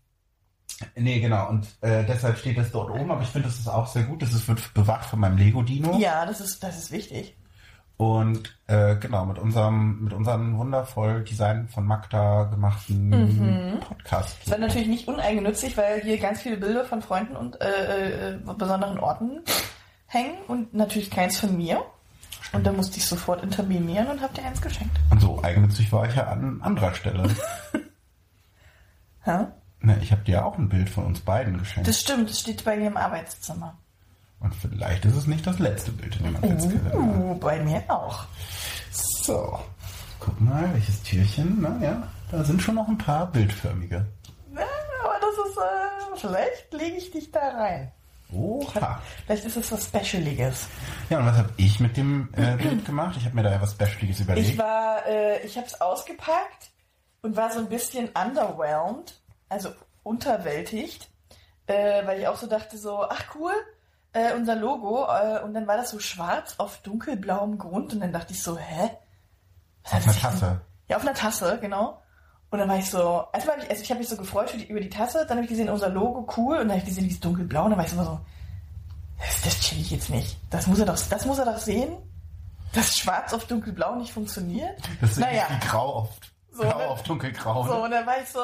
nee, genau. Und äh, deshalb steht es dort oben, aber ich finde, das ist auch sehr gut. Das ist, wird bewacht von meinem Lego-Dino. Ja, das ist, das ist wichtig. Und äh, genau, mit unserem, mit unserem wundervoll Design von Magda gemachten Podcast. Es war natürlich nicht uneigennützig, weil hier ganz viele Bilder von Freunden und äh, äh, besonderen Orten hängen und natürlich keins von mir. Und da musste ich sofort intervenieren und hab dir eins geschenkt. Und so eigennützig war ich ja an anderer Stelle. Hä? ne, ich habe dir ja auch ein Bild von uns beiden geschenkt. Das stimmt, das steht bei mir im Arbeitszimmer. Und vielleicht ist es nicht das letzte Bild in dem Adventskalender. Uh, bei mir auch. So, guck mal, welches Türchen. Na ja, da sind schon noch ein paar bildförmige. Ja, aber das ist, äh, vielleicht lege ich dich da rein. Oha. Vielleicht ist es was Specialiges. Ja, und was habe ich mit dem äh, Bild gemacht? Ich habe mir da ja was Specialiges überlegt. Ich war, äh, ich habe es ausgepackt und war so ein bisschen underwhelmed, also unterwältigt, äh, weil ich auch so dachte so, ach cool, äh, unser Logo äh, und dann war das so schwarz auf dunkelblauem Grund und dann dachte ich so, hä? Was Auf einer denn- Tasse. Ja, auf einer Tasse, genau. Und dann war ich so, erstmal habe ich, also ich habe mich so gefreut die, über die Tasse, dann habe ich gesehen, unser Logo cool und dann habe ich gesehen, dieses dunkelblau und dann war ich so, so das, das chill ich jetzt nicht. Das muss er doch, das muss er doch sehen, dass schwarz auf dunkelblau nicht funktioniert. Das ist naja, wie grau auf, So, grau ne? auf dunkelgrau. so ne? und dann war ich so,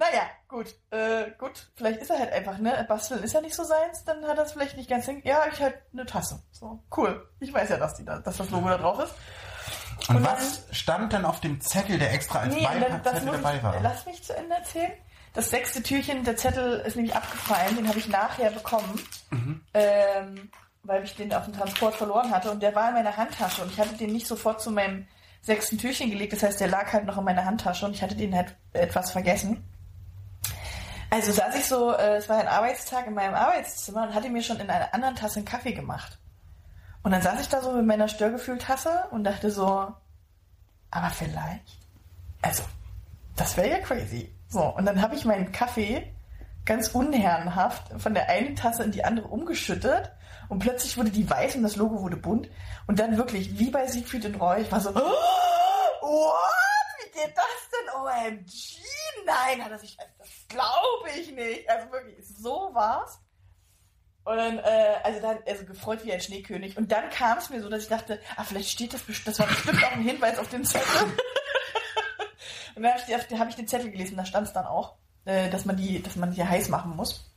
naja, gut, äh, gut, vielleicht ist er halt einfach, ne, Basteln ist ja nicht so seins, dann hat er es vielleicht nicht ganz hin, ja, ich halt eine Tasse. So, cool. Ich weiß ja, dass, die da, dass das Logo da drauf ist. Und, und was stand denn auf dem Zettel, der extra als Nee, dann, Beipackzettel dabei ich, war? lass mich zu Ende erzählen. Das sechste Türchen, der Zettel ist nämlich abgefallen, den habe ich nachher bekommen, Mhm. ähm, weil ich den auf dem Transport verloren hatte und der war in meiner Handtasche und ich hatte den nicht sofort zu meinem sechsten Türchen gelegt, das heißt, der lag halt noch in meiner Handtasche und ich hatte den halt etwas vergessen. Also saß ich so, äh, es war ein Arbeitstag in meinem Arbeitszimmer und hatte mir schon in einer anderen Tasse einen Kaffee gemacht. Und dann saß ich da so mit meiner Störgefühltasse und dachte so, aber vielleicht, also, das wäre ja crazy. So, und dann habe ich meinen Kaffee ganz unherrenhaft von der einen Tasse in die andere umgeschüttet und plötzlich wurde die weiß und das Logo wurde bunt. Und dann wirklich, wie bei Siegfried und Roy, ich war so, "Oh, what? Geht das denn? OMG, nein, hat er sich, das glaube ich nicht. Also wirklich, so war's. Und dann, äh, also dann, also gefreut wie ein Schneekönig. Und dann kam es mir so, dass ich dachte, ah, vielleicht steht das, best- das war bestimmt auch ein Hinweis auf den Zettel. Und dann habe ich, hab ich den Zettel gelesen, da stand es dann auch, äh, dass man die, dass man die heiß machen muss.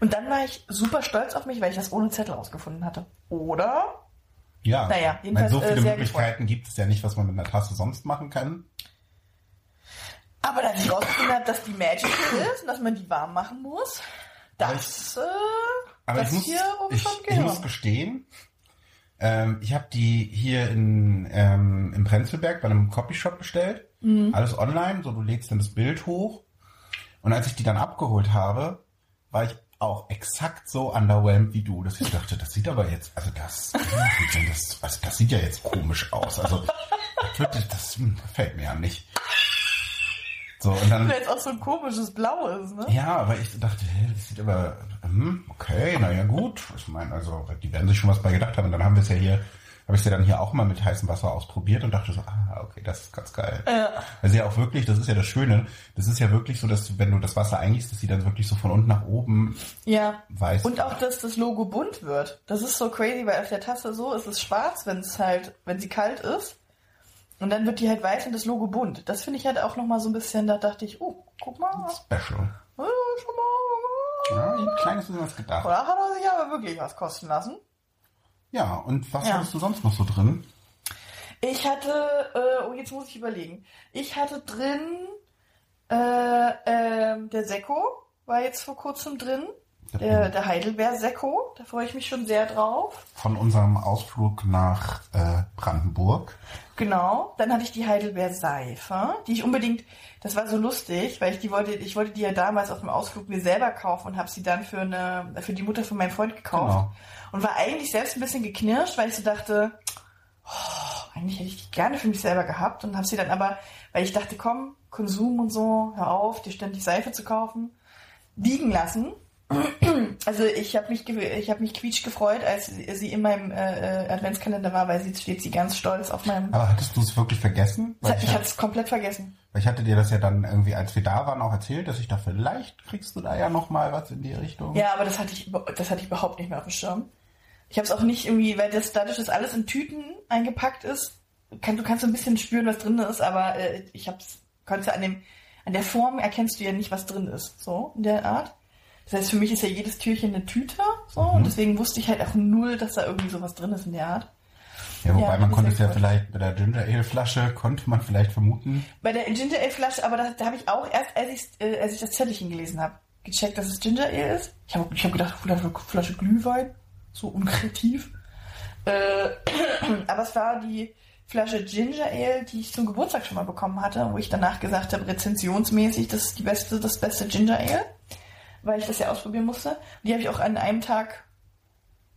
Und dann war ich super stolz auf mich, weil ich das ohne Zettel rausgefunden hatte. Oder? Ja, Naja, jedenfalls, so äh, viele sehr Möglichkeiten gibt es ja nicht, was man mit einer Tasse sonst machen kann. Aber dass ich rausgefunden habe, dass die magical ist und dass man die warm machen muss, Aber das, äh, Aber das ich muss, hier ich, ich muss gestehen, ähm, ich habe die hier in, ähm, im Prenzlberg bei einem Copyshop bestellt. Mhm. Alles online, so du legst dann das Bild hoch. Und als ich die dann abgeholt habe, war ich auch exakt so underwhelmed wie du, dass ich dachte, das sieht aber jetzt, also das, das, also das sieht ja jetzt komisch aus. Also das, wird, das hm, gefällt mir ja nicht. So, und dann, Weil jetzt auch so ein komisches Blau ist, ne? ja, aber ich dachte, hä, das sieht aber, hm, okay, naja gut. Ich meine, also die werden sich schon was bei gedacht haben. Und dann haben wir es ja hier, habe ich es ja dann hier auch mal mit heißem Wasser ausprobiert und dachte so, ah, okay, das ist ganz geil. Ja. Also ja auch wirklich, das ist ja das Schöne, das ist ja wirklich so, dass wenn du das Wasser eingießt, dass sie dann wirklich so von unten nach oben Ja. weiß. Und auch, dass das Logo bunt wird. Das ist so crazy, weil auf der Tasse so ist es schwarz, wenn es halt, wenn sie kalt ist. Und dann wird die halt weiß und das Logo bunt. Das finde ich halt auch nochmal so ein bisschen, da dachte ich, oh, guck mal. Special. Oh, schon mal. Ja, ein kleines bisschen was gedacht. Oder hat er sich aber wirklich was kosten lassen? Ja, und was Ja. hattest du sonst noch so drin? Ich hatte, äh, oh, jetzt muss ich überlegen. Ich hatte drin, äh, ähm, der Sekko war jetzt vor kurzem drin. Der, der Heidelbeer-Sekko. Da freue ich mich schon sehr drauf. Von unserem Ausflug nach äh, Brandenburg. Genau. Dann hatte ich die Heidelbeer-Seife, die ich unbedingt, das war so lustig, weil ich die wollte, ich wollte die ja damals auf dem Ausflug mir selber kaufen und habe sie dann für eine, für die Mutter von meinem Freund gekauft. Genau. Und war eigentlich selbst ein bisschen geknirscht, weil ich so dachte, oh, eigentlich hätte ich die gerne für mich selber gehabt und habe sie dann aber, weil ich dachte, komm, Konsum und so, hör auf, dir ständig Seife zu kaufen, liegen lassen. Also ich habe mich, ich habe mich quietsch gefreut, als sie in meinem äh, äh, Adventskalender war, weil sie steht sie ganz stolz auf meinem. Aber hattest du es wirklich vergessen? Weil ich ich, hatte es komplett vergessen. weil ich hatte dir das ja dann irgendwie, als wir da waren, auch erzählt, dass ich da vielleicht kriegst du da ja noch mal was in die Richtung. Ja, aber das hatte ich, das hatte ich überhaupt nicht mehr auf dem Schirm. Ich habe es auch nicht irgendwie, weil das dadurch, dass alles in Tüten eingepackt ist, kann, du kannst so ein bisschen spüren, was drin ist, aber äh, ich hab's, konntest du an dem, an der Form erkennst du ja nicht, was drin ist, so in der Art. Das heißt, für mich ist ja jedes Türchen eine Tüte, so, und deswegen wusste ich halt auch null, dass da irgendwie sowas drin ist in der Art. Ja, wobei Ja, man konnte es ja vielleicht mit der Ginger Ale Flasche, konnte man vielleicht vermuten. Bei der Ginger Ale Flasche, aber da, da habe ich auch erst, als ich, äh, als ich das Zettelchen gelesen habe, gecheckt, dass es Ginger Ale ist. Ich habe ich hab gedacht, Flasche, Flasche Glühwein, so unkreativ. Äh, aber es war die Flasche Ginger Ale, die ich zum Geburtstag schon mal bekommen hatte, wo ich danach gesagt habe, rezensionsmäßig, das ist die beste, das beste Ginger Ale, weil ich das ja ausprobieren musste. Und die habe ich auch an einem Tag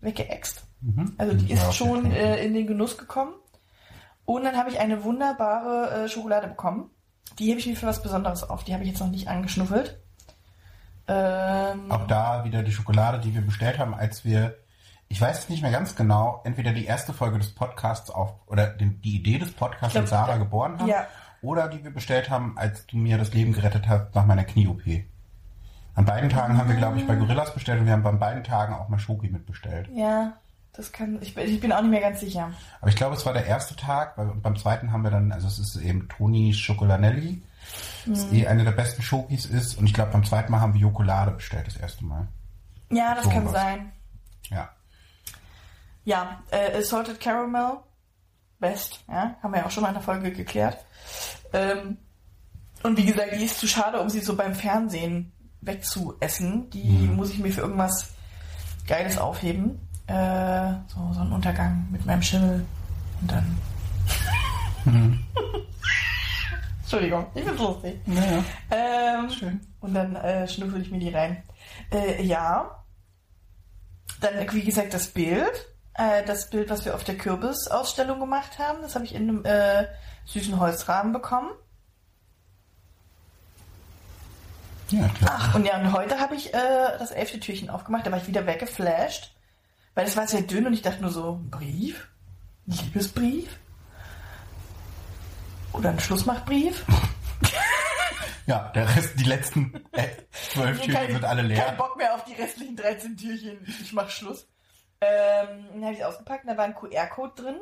weggeext. Mhm. Also die ist schon äh, in den Genuss gekommen. Und dann habe ich eine wunderbare äh, Schokolade bekommen. Die hebe ich mir für was Besonderes auf. Die habe ich jetzt noch nicht angeschnuffelt. Ähm, Auch da wieder die Schokolade, die wir bestellt haben, als wir, ich weiß es nicht mehr ganz genau, entweder die erste Folge des Podcasts auf, oder den, die Idee des Podcasts glaub, mit Sarah ja. geboren haben, Ja. oder die wir bestellt haben, als du mir das Leben gerettet hast nach meiner Knie-OP. An beiden Tagen haben wir, glaube ich, bei Gorillas bestellt und wir haben bei beiden Tagen auch mal Schoki mitbestellt. ja, das kann. Ich, bin- ich bin auch nicht mehr ganz sicher. Aber ich glaube, es war der erste Tag, weil beim zweiten haben wir dann, also es ist eben Toni Schocolanelli, das Mhm. eh eine der besten Schokis ist. Und ich glaube, beim zweiten Mal haben wir Jokolade bestellt, das erste Mal. Ja, das So kann was. sein. Ja. Ja, äh, Salted Caramel, best. Ja, haben wir ja auch schon mal in der Folge geklärt. Ähm, und wie gesagt, die ist zu schade, um sie so beim Fernsehen wegzuessen. Die muss ich mir für irgendwas Geiles aufheben. Äh, so, so ein Untergang mit meinem Schimmel. Und dann. Entschuldigung, ich find's lustig. Naja, Ähm, schön. und dann äh, schnuffel ich mir die rein. Äh, ja. Dann, wie gesagt, das Bild. Äh, das Bild, was wir auf der Kürbisausstellung gemacht haben, das habe ich in einem äh, süßen Holzrahmen bekommen. Ja, klar. Ach, und ja, und heute habe ich äh, das elfte Türchen aufgemacht, da war ich wieder weggeflasht. Weil es war sehr dünn und ich dachte nur so, Brief? Liebesbrief? Oder ein Schlussmachbrief? Ja, der Rest, die letzten äh, zwölf Türchen sind alle Kein leer. Bock mehr auf die restlichen 13 Türchen. Ich mach Schluss. Ähm, dann habe ich es ausgepackt, da war ein QR-Code drin.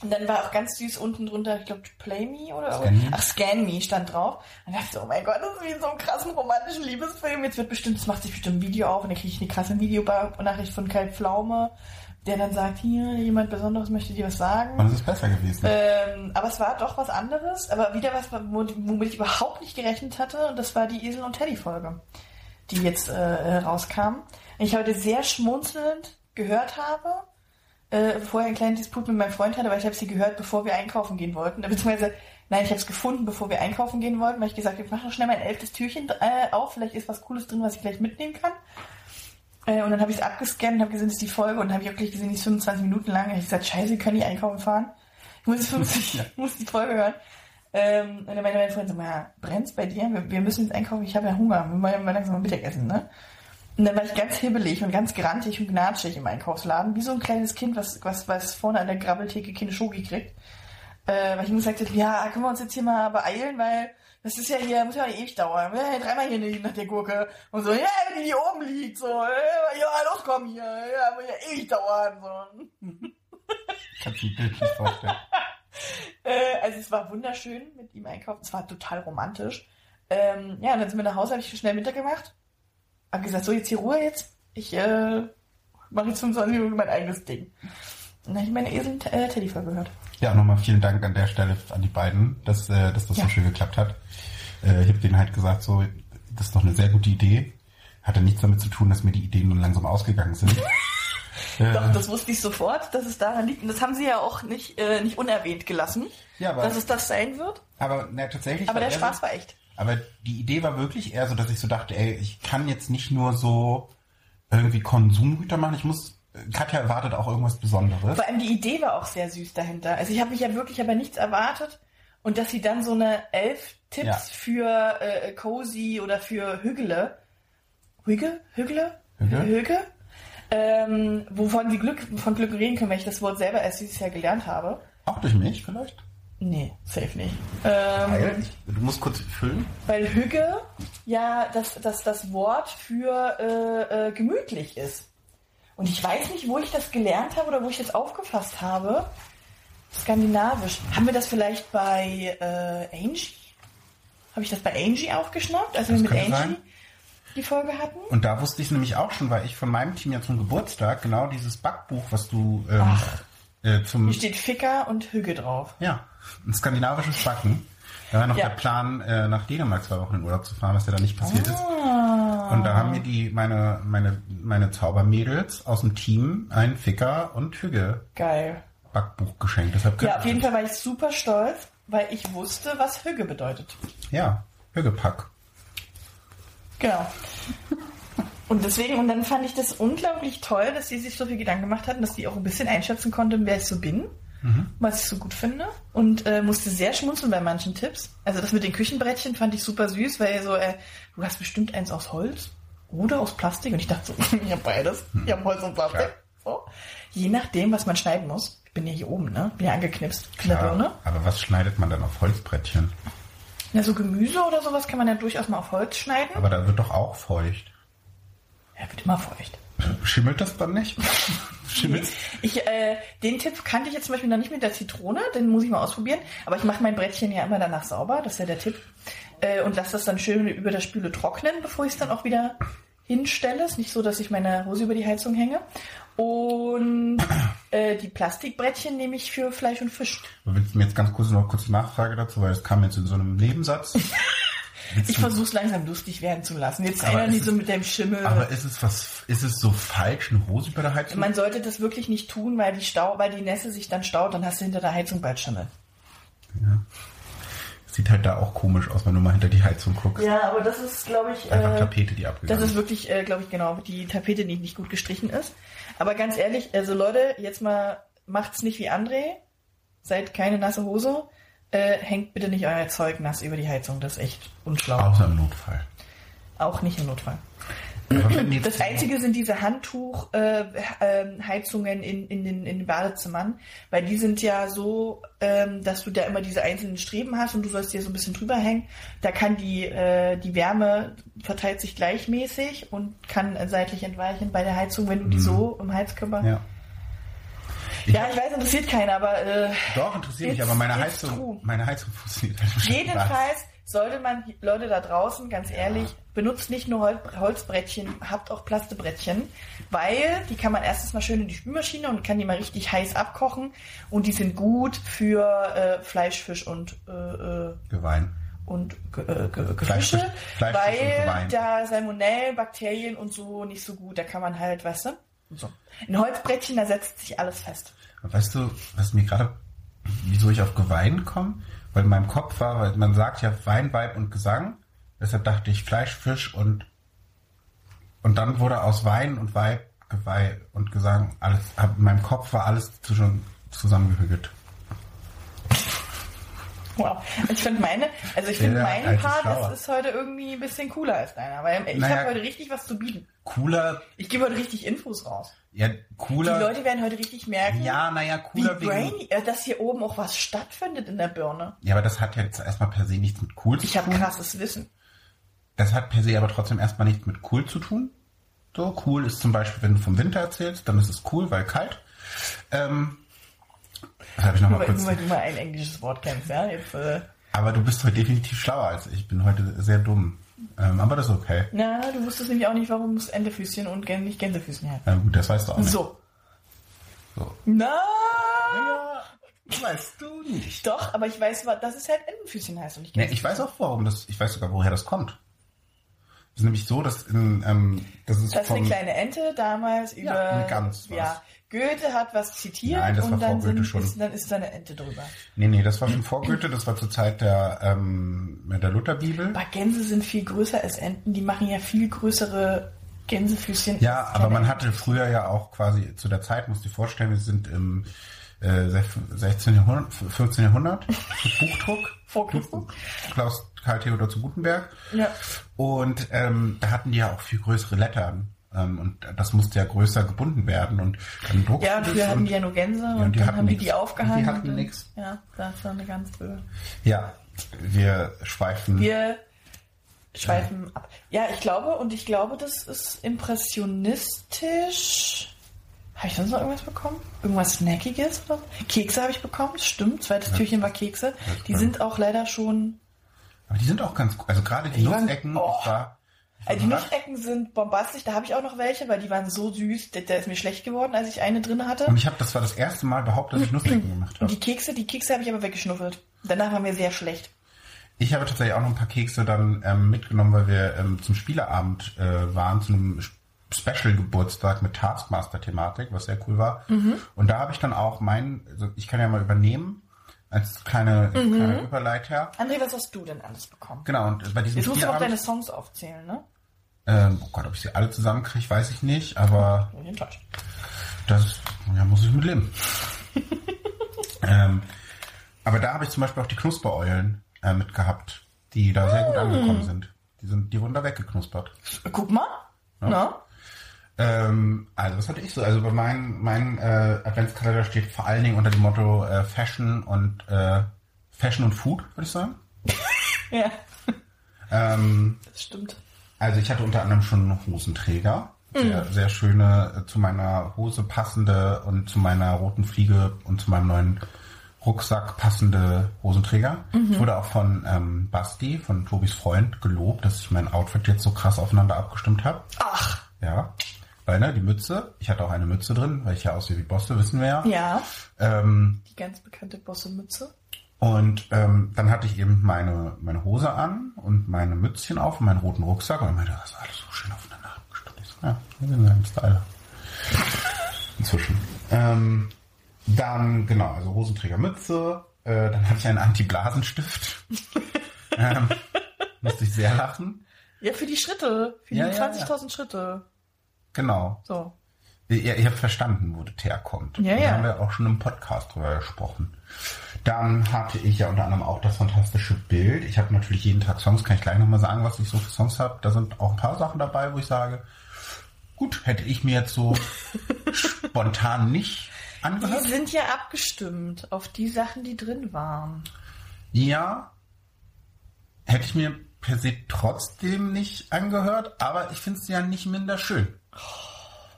Und dann war auch ganz süß unten drunter, ich glaube, Play Me oder Scan Me. Ach, Scan Me stand drauf. Und dachte ich so, oh mein Gott, das ist wie in so einem krassen romantischen Liebesfilm. Jetzt wird bestimmt, es macht sich bestimmt ein Video auf und dann kriege ich eine krasse Videonachricht von Kai Pflaume, der dann sagt, hier, jemand Besonderes möchte dir was sagen. Und es ist besser gewesen. Ähm, aber es war doch was anderes, aber wieder was, womit ich überhaupt nicht gerechnet hatte, und das war die Esel und Teddy Folge, die jetzt äh, rauskam. Ich heute sehr schmunzelnd gehört habe, äh, vorher einen kleinen Disput mit meinem Freund hatte, weil ich habe sie gehört, bevor wir einkaufen gehen wollten, beziehungsweise Nein, ich habe es gefunden, bevor wir einkaufen gehen wollten, weil ich gesagt habe, ich mache noch schnell mein elftes Türchen äh, auf, vielleicht ist was Cooles drin, was ich gleich mitnehmen kann. Äh, und dann habe ich es abgescannt und habe gesehen, das ist die Folge und habe ich auch gleich gesehen, die ist 25 Minuten lang. Habe ich gesagt, scheiße, wir können nicht einkaufen fahren. Ich muss, jetzt 50, ich muss die Folge hören. Ähm, und dann meinte mein Freund so, ja, brennt's bei dir? Wir, wir müssen jetzt einkaufen, ich habe ja Hunger. Wir wollen ja mal langsam mal Mittagessen, ne? Und dann war ich ganz hibbelig und ganz grantig und gnatschig im Einkaufsladen, wie so ein kleines Kind, was, was, was vorne an der Grabbeltheke keine Schoki kriegt. Äh, weil ich ihm gesagt habe, ja, können wir uns jetzt hier mal beeilen, weil das ist ja hier, muss ja ewig dauern. Wir ja dreimal hier nach der Gurke. Und so, ja, wenn die hier oben liegt, so, äh, ja, los, komm hier, ja, muss ja ewig dauern, so. Kannst du dir Bild nicht vorstellen. Äh, also es war wunderschön mit ihm einkaufen. Es war total romantisch. Ähm, ja, und dann sind wir nach Hause, habe ich schnell Mittag gemacht. Hab gesagt, so jetzt hier Ruhe jetzt. Ich äh, mache jetzt 25 Minuten mein eigenes Ding. Und dann habe ich meine Esel-Teddy-Folge gehört. Ja, nochmal vielen Dank an der Stelle an die beiden, dass, äh, dass das Ja. so schön geklappt hat. Äh, ich habe denen halt gesagt, so, das ist doch eine sehr gute Idee. Hatte nichts damit zu tun, dass mir die Ideen nun langsam ausgegangen sind. äh, Doch, das wusste ich sofort, dass es daran liegt. Und das haben sie ja auch nicht, äh, nicht unerwähnt gelassen, Ja, aber- dass es das sein wird. aber na, tatsächlich. Aber der Spaß war echt. Aber die Idee war wirklich eher so, dass ich so dachte, ey, ich kann jetzt nicht nur so irgendwie Konsumgüter machen, ich muss Katja erwartet auch irgendwas Besonderes. Vor allem die Idee war auch sehr süß dahinter. Also ich habe mich ja wirklich aber nichts erwartet. Und dass sie dann so eine elf Tipps Ja. für äh, Cozy oder für Hügele. Hüge? Hügele? Hüge? Hüge? Ähm, wovon sie Glück, von Glück reden können, weil ich das Wort selber erst dieses Jahr gelernt habe. Auch durch mich vielleicht? Nee, safe nicht. Ähm, Weil, du musst kurz füllen. weil Hüge ja das, das, das Wort für äh, äh, gemütlich ist. Und ich weiß nicht, wo ich das gelernt habe oder wo ich das aufgefasst habe. Skandinavisch. Haben wir das vielleicht bei äh, Angie? Habe ich das bei Angie aufgeschnappt, als wir Das mit könnte Angie sein. die Folge hatten? Und da wusste ich nämlich auch schon, weil ich von meinem Team ja zum Geburtstag genau dieses Backbuch, was du ähm, Ach. äh, zum Hier steht Ficker und Hüge drauf. ja ein skandinavisches Backen. Da war noch Ja. der Plan, äh, nach Dänemark zwei Wochen in Urlaub zu fahren, was ja dann nicht passiert ist. Ah. Und da haben mir die meine meine meine Zaubermädels aus dem Team ein Ficker und Hüge Geil. Backbuch geschenkt. Deshalb Ja, auf jeden Fall war ich super stolz, weil ich wusste, was Hüge bedeutet. Ja, Hügepack. Genau. Und deswegen, und dann fand ich das unglaublich toll, dass sie sich so viel Gedanken gemacht hatten, dass sie auch ein bisschen einschätzen konnte, wer ich so bin, was ich so gut finde. Und äh, musste sehr schmunzeln bei manchen Tipps. Also das mit den Küchenbrettchen fand ich super süß, weil so, äh, du hast bestimmt eins aus Holz oder aus Plastik. Und ich dachte so, ich habe beides. Ich habe Holz und Plastik. Klar. So. Je nachdem, was man schneiden muss. Ich bin ja hier oben, ne? Bin ja angeknipst Birne. Ja, aber was schneidet man dann auf Holzbrettchen? Ja, so Gemüse oder sowas kann man ja durchaus mal auf Holz schneiden. Aber da wird doch auch feucht. Ja, wird immer feucht. Schimmelt das dann nicht? Schimmelt? Ich, äh, den Tipp kannte ich jetzt zum Beispiel noch nicht mit der Zitrone, den muss ich mal ausprobieren. Aber ich mache mein Brettchen ja immer danach sauber, das ist ja der Tipp. Äh, und lasse das dann schön über der Spüle trocknen, bevor ich es dann auch wieder hinstelle. Ist nicht so, dass ich meine Hose über die Heizung hänge. Und äh, die Plastikbrettchen nehme ich für Fleisch und Fisch. Willst du mir jetzt ganz kurz noch kurz Nachfrage dazu, weil es kam jetzt in so einem Nebensatz. Ich versuche es langsam lustig werden zu lassen. Jetzt Aber einer ist nicht es- so mit dem Schimmel. Aber ist es was, ist es so falsch, eine Hose über der Heizung? Man sollte das wirklich nicht tun, weil die Stau, weil die Nässe sich dann staut, dann hast du hinter der Heizung bald Schimmel. Sieht halt da auch komisch aus, wenn du mal hinter die Heizung guckst. Ja, aber das ist, glaube ich, Einfach äh, Tapete, die das abgegangen ist wirklich, äh, glaube ich, genau, die Tapete, die nicht gut gestrichen ist. Aber ganz ehrlich, also Leute, jetzt mal macht's nicht wie André, seid keine nasse Hose, äh, hängt bitte nicht euer Zeug nass über die Heizung, das ist echt unschlau. Außer im Notfall. Auch nicht im Notfall. Das Einzige sind diese Handtuchheizungen äh, ähm, in, in, den, in den Badezimmern, weil die sind ja so, ähm, dass du da immer diese einzelnen Streben hast und du sollst dir so ein bisschen drüber hängen. Da kann die, äh, die Wärme verteilt sich gleichmäßig und kann seitlich entweichen bei der Heizung, wenn du die so im Heizkörper. Ja. Ja, ich weiß, interessiert keiner, aber äh, Doch, interessiert mich, aber meine Heizung, true. meine Heizung funktioniert halt Jedenfalls sollte man, Leute da draußen, ganz ehrlich, benutzt nicht nur Hol Holzbrettchen, habt auch Plastebrettchen, weil die kann man erstens mal schön in die Spülmaschine und kann die mal richtig heiß abkochen und die sind gut für äh, Fleisch, Fisch und äh, äh, Gewein. und Ge äh, Ge Fleisch, Gefische, Fisch- Fleisch, und weil Wein. da Salmonellen, Bakterien und so nicht so gut, da kann man halt, weißt du, so. Ein Holzbrettchen, da setzt sich alles fest. Weißt du, was mir gerade, wieso ich auf Gewein komme? Weil in meinem Kopf war, weil man sagt ja Wein, Weib und Gesang. Deshalb dachte ich Fleisch, Fisch und und dann wurde aus Wein und Weib, Geweih und Gesang alles. In meinem Kopf war alles schon zusammengehügelt. Wow. Ich finde meine, also ich finde Ja, mein Part Schlauer. ist, ist heute irgendwie ein bisschen cooler als deiner, weil ich Naja. habe heute richtig was zu bieten. Cooler, Ich gebe heute richtig Infos raus. ja, Die cooler. Leute werden heute richtig merken, ja, naja, wie cooler wegen. brainy, äh, dass hier oben auch was stattfindet in der Birne. Ja, aber das hat ja jetzt erstmal per se nichts mit cool zu Ich habe tun. krasses Wissen. Das hat per se aber trotzdem erstmal nichts mit cool zu tun. So, cool ist zum Beispiel, wenn du vom Winter erzählst, dann ist es cool, weil kalt. Ähm, das habe ich nochmal kurz. nur weil du mal ein englisches Wort kennst, ja. Jetzt, äh, Aber du bist heute definitiv schlauer als ich. Ich bin heute sehr dumm. Ähm, aber das ist okay. na, du wusstest nämlich auch nicht, warum es Endefüßchen und nicht Gänsefüßchen heißt. Ja, gut, das weißt du auch nicht. So. So. Na, Ja, weißt du nicht. doch, aber ich weiß, dass es halt Endenfüßchen heißt und nicht Gänsefüßchen. ich weiß auch, warum das. Ich weiß sogar, woher das kommt. Es ist nämlich so, dass in, ähm, das ist Das ist vom, eine kleine Ente damals über. eine Gans war's. ja, Goethe hat was zitiert Nein, das war und dann, vor Goethe sind, schon. Ist, dann ist da eine Ente drüber. Nee, nee, das war schon vor Goethe, das war zur Zeit der, ähm, der Lutherbibel. Aber Gänse sind viel größer als Enten. Die machen ja viel größere Gänsefüßchen. Ja, aber man hatte früher ja auch quasi zu der Zeit, musst du dir vorstellen, wir sind im äh, 16. Jahrhundert, 15. Jahrhundert, Buchdruck. Vor Christus. Klaus Karl Theodor zu Gutenberg. Ja. Und ähm, da hatten die ja auch viel größere Lettern. Ähm, und das musste ja größer gebunden werden. Und dann druckst Ja, früher hatten und- die ja nur Gänse und und, die dann haben die nix. die aufgehangen. Die hatten und- nix. Ja, das war eine ganz blöde. Ja, wir schweifen. Wir schweifen ab. Ja, ich glaube, und ich glaube, das ist impressionistisch. Habe ich sonst noch irgendwas bekommen? Irgendwas Snackiges? Oder? Kekse habe ich bekommen, stimmt. Zweites Türchen war Kekse. Die sind auch leider schon. Aber die sind auch ganz, also gerade die Die waren- Nussecken, oh. ich war, ich war Also die. Nussecken sind bombastisch. Da habe ich auch noch welche, weil die waren so süß. Der, ist mir schlecht geworden, als ich eine drin hatte. Und ich habe, das war das erste Mal behauptet, dass ich Nussecken gemacht Und habe. die Kekse, die Kekse habe ich aber weggeschnuffelt. Danach war mir sehr schlecht. Ich habe tatsächlich auch noch ein paar Kekse dann ähm, mitgenommen, weil wir ähm, zum Spieleabend äh, waren, zu einem Special-Geburtstag mit Taskmaster-Thematik, was sehr cool war. Mhm. Und da habe ich dann auch meinen, also ich kann ja mal übernehmen, als kleine, Mhm. kleiner Überleiter. André, was hast du denn alles bekommen? Genau, und bei diesem Jetzt musst du auch deine Songs aufzählen, ne? ähm, oh Gott, ob ich sie alle zusammenkriege, weiß ich nicht, aber Bin ich enttäuscht. Das ja, muss ich mit leben. ähm, aber da habe ich zum Beispiel auch die Knuspereulen äh, mitgehabt, die da sehr gut angekommen sind. Die sind, die wurden da weggeknuspert. Guck mal. Na? Ähm, also was hatte ich so? Also bei meinem mein, äh, Adventskalender steht vor allen Dingen unter dem Motto äh, Fashion und äh, Fashion und Food, würde ich sagen. Ja, Ähm, das stimmt. Also ich hatte unter anderem schon Hosenträger. Sehr, sehr schöne, äh, zu meiner Hose passende und zu meiner roten Fliege und zu meinem neuen Rucksack passende Hosenträger. Ich wurde auch von ähm, Basti, von Tobis Freund, gelobt, dass ich mein Outfit jetzt so krass aufeinander abgestimmt habe. Ach, Ja. Weil, ne, die Mütze, ich hatte auch eine Mütze drin, weil ich ja aussehe wie Bosse, wissen wir ja. ja. Ähm, Die ganz bekannte Bosse-Mütze. und ähm, dann hatte ich eben meine, meine Hose an und meine Mützchen auf und meinen roten Rucksack und meinte, das ist alles so schön aufeinander abgestimmt. Ich so, ja, wir sind ja im Style. Inzwischen. Ähm, dann, genau, also Hosenträger Mütze, äh, dann hatte ich einen Anti-Blasenstift. ähm, musste ich sehr lachen. Ja, für die Schritte. Für die Ja, ja, 20.000 Schritte. Genau. So. Ihr, ihr habt verstanden, wo das herkommt. Ja, da ja. haben wir auch schon im Podcast drüber gesprochen. Dann hatte ich ja unter anderem auch das fantastische Bild. Ich habe natürlich jeden Tag Songs, kann ich gleich nochmal sagen, was ich so für Songs habe. Da sind auch ein paar Sachen dabei, wo ich sage, gut, hätte ich mir jetzt so spontan nicht Die angehört. sind ja abgestimmt auf die Sachen, die drin waren. Ja, hätte ich mir per se trotzdem nicht angehört, aber ich finde es ja nicht minder schön.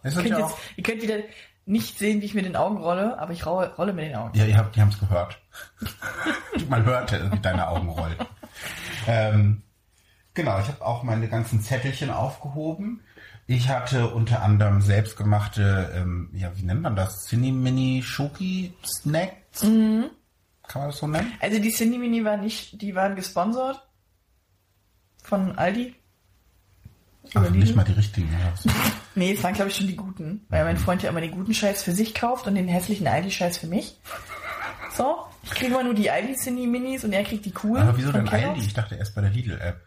Ihr könnt, jetzt, ihr könnt wieder nicht sehen, wie ich mit den Augen rolle, aber ich rolle, rolle mit den Augen. Ja, ihr habt, die haben es gehört. Man hörte, wie deine Augen rollen. Ähm, genau, ich habe auch meine ganzen Zettelchen aufgehoben. Ich hatte unter anderem selbstgemachte, ähm, ja, wie nennt man das? Cine-Mini Schoki Snacks? Kann man das so nennen? Also die Cindy Mini waren nicht, die waren gesponsert von Aldi. Ach, Oder nicht mal die richtigen. was? Nee, es waren glaube ich schon die guten, weil mein Freund ja immer den guten Scheiß für sich kauft und den hässlichen Aldi-Scheiß für mich. So, ich kriege immer nur die Aldi Cindy Minis und er kriegt die coolen. Aber wieso denn Kellogg's. Aldi? Ich dachte erst bei der Lidl-App.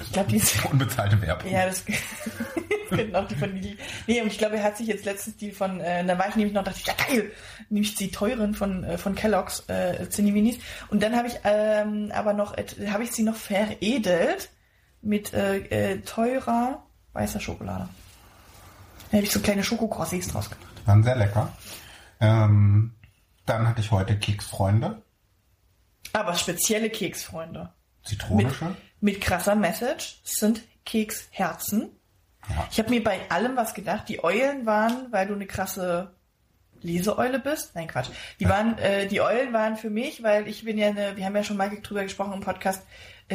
Ich glaube, die ist Unbezahlte Werbung. Ja, das könnten auch die von Lidl. Nee, und ich glaube, er hat sich jetzt letztens die von, äh, da war ich nämlich noch, dachte ich, ja geil, nehme ich die teuren von, äh, von Kellogg's, äh, Cineminis. Und dann habe ich ähm, aber noch, äh, habe ich sie noch veredelt mit äh, äh, teurer weißer Schokolade. Da habe ich so kleine Schokokrossis draus gemacht. Waren sehr lecker. Ähm, dann hatte ich heute Keksfreunde. Aber spezielle Keksfreunde. Mit, Zitronische. mit krasser Message Es sind Keksherzen. Ja. Ich habe mir bei allem was gedacht. Die Eulen waren, weil du eine krasse Leseeule bist. Nein, Quatsch. Die waren, äh, die Eulen waren für mich, weil ich bin ja eine, wir haben ja schon mal drüber gesprochen im Podcast,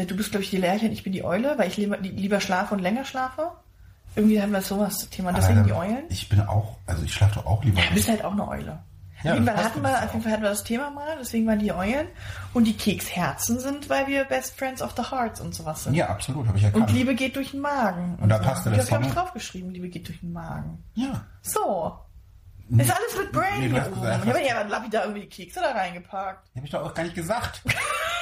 du bist, glaube ich, die Lerche und ich bin die Eule, weil ich lieber, lieber schlafe und länger schlafe. Irgendwie haben wir sowas das Thema. Deswegen die Eulen. Ich bin auch, also ich schlafe doch auch lieber. Du bist halt auch eine Eule. Ja, auf, jeden das Fall passt hatten wir, auf jeden Fall hatten wir das Thema mal, deswegen waren die Eulen. Und die Keksherzen sind, weil wir Best Friends of the Hearts und sowas sind. Ja, absolut, habe ich erkannt. Und Liebe geht durch den Magen. Und da so. passte ich der habe hab ich draufgeschrieben, Liebe geht durch den Magen. ja. So. Ist alles mit Brain Nee, hier oben. Ich habe ja lapidar irgendwie die Kekse da reingepackt. Habe ich doch auch gar nicht gesagt.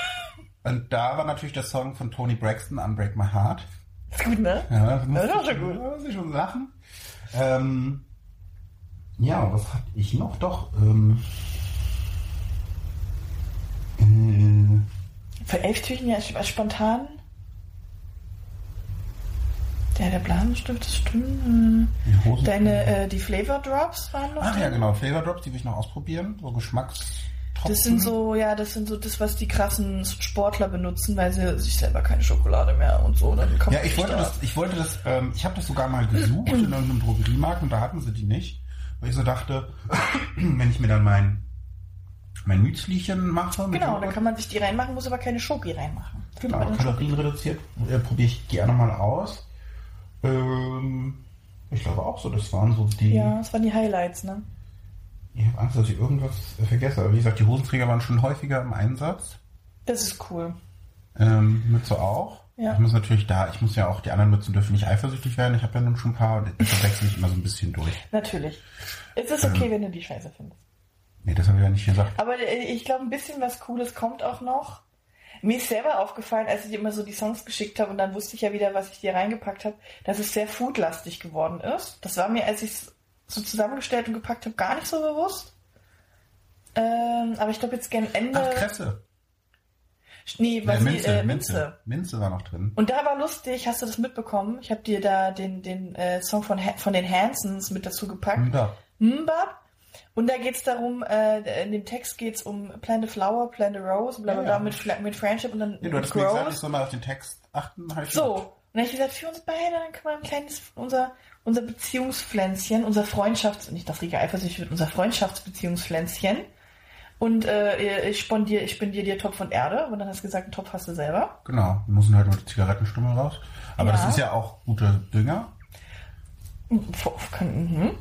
Und da war natürlich der Song von Tony Braxton, Unbreak My Heart. Ist gut, ne? Ja, das ist auch schon gut. muss ich schon lachen. Ähm, ja, was hatte ich noch? Doch, ähm, äh, Für elf Türchen ja sp- spontan. Der, der Blasenstift, das stimmt. die Hosen. Deine, äh, die Flavor Drops waren noch Ach drin. ja, genau, Flavor Drops, die will ich noch ausprobieren. So Geschmackstropfen. Das sind so, ja, das sind so das, was die krassen Sportler benutzen, weil sie sich selber keine Schokolade mehr und so. Dann kommt Ja, ich wollte da- das, ich wollte das, ähm, ich habe das sogar mal gesucht in irgendeinem Drogeriemarkt und da hatten sie die nicht. Weil ich so dachte, wenn ich mir dann mein, mein Mützlchen mache. Genau, dann kann man sich die reinmachen, muss aber keine Schoki reinmachen. Genau, Kalorien reduziert, äh, probiere ich gerne mal aus. Ähm, ich glaube auch so, das waren so die. Ja, das waren die Highlights, ne? Ich habe Angst, dass ich irgendwas vergesse. Aber wie gesagt, die Hosenträger waren schon häufiger im Einsatz. Das ist cool. Ähm, Mütze auch. Ja. Ich muss natürlich da, ich muss ja auch, die anderen Mützen dürfen nicht eifersüchtig werden. Ich habe ja nun schon ein paar und ich wechsle ich immer so ein bisschen durch. Natürlich. Es ist Ähm. okay, wenn du die Scheiße findest. Nee, das habe ich ja nicht gesagt. Aber äh, ich glaube, ein bisschen was Cooles kommt auch noch. Mir ist selber aufgefallen, als ich dir immer so die Songs geschickt habe und dann wusste ich ja wieder, was ich dir reingepackt habe, dass es sehr foodlastig geworden ist. Das war mir, als ich es so zusammengestellt und gepackt habe, gar nicht so bewusst. Ähm, aber ich glaube jetzt gern Ende. Ach, Kresse. Nee, was Minze, äh, Minze. Minze. Minze war noch drin. Und da war lustig, hast du das mitbekommen? Ich habe dir da den, den äh, Song von, von den Hansons mit dazu gepackt. Ja. Mbab. Und da geht's darum, äh, in dem Text geht's um Plant a Flower, Plant a Rose, bla bla Ja, bla ja. mit, Fla- mit Friendship und dann Nee, du hattest mir gesagt, ich soll mal auf den Text achten. Ich So. Und dann hab ich gesagt, für uns beide, dann kann man ein kleines, unser, unser Beziehungspflänzchen, unser Freundschafts-, nicht das Riga eifersüchtig wird, unser Freundschaftsbeziehungspflänzchen. Und äh, ich spendiere ich spendier dir Topf und Erde. Und dann hast du gesagt, einen Topf hast du selber. Genau, müssen halt nur die Zigarettenstummel raus. Aber Ja. das ist ja auch guter Dünger. Mhm.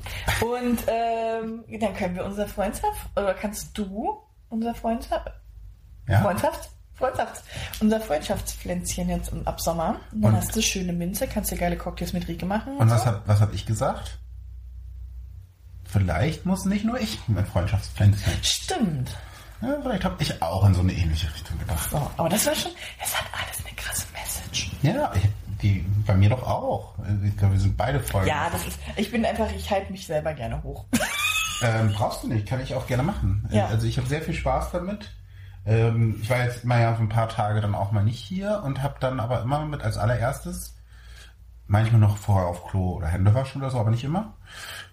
Und ähm, dann können wir unser Freundschaft, oder kannst du unser Freundschaft, Ja. Freundschaft, Freundschaft, unser Freundschaftspflänzchen jetzt im Absommer. Und dann Und- hast du schöne Minze, kannst dir geile Cocktails mit Rieke machen. Und was so. hab, was hab ich gesagt? Vielleicht muss nicht nur ich mein Freundschaftspflänzchen. Stimmt. Ja, vielleicht habe ich auch in so eine ähnliche Richtung gedacht. So, aber das war schon, es hat alles eine krasse Message. Ja, ich, die, bei mir doch auch. Ich glaube, wir sind beide voll. Ja, das ist, ich bin einfach, ich halte mich selber gerne hoch. Ähm, brauchst du nicht, kann ich auch gerne machen. Ja. Also ich habe sehr viel Spaß damit. Ähm, ich war jetzt mal ja so ein paar Tage dann auch mal nicht hier und habe dann aber immer mit als allererstes, manchmal noch vorher auf Klo oder Hände waschen oder so, aber nicht immer,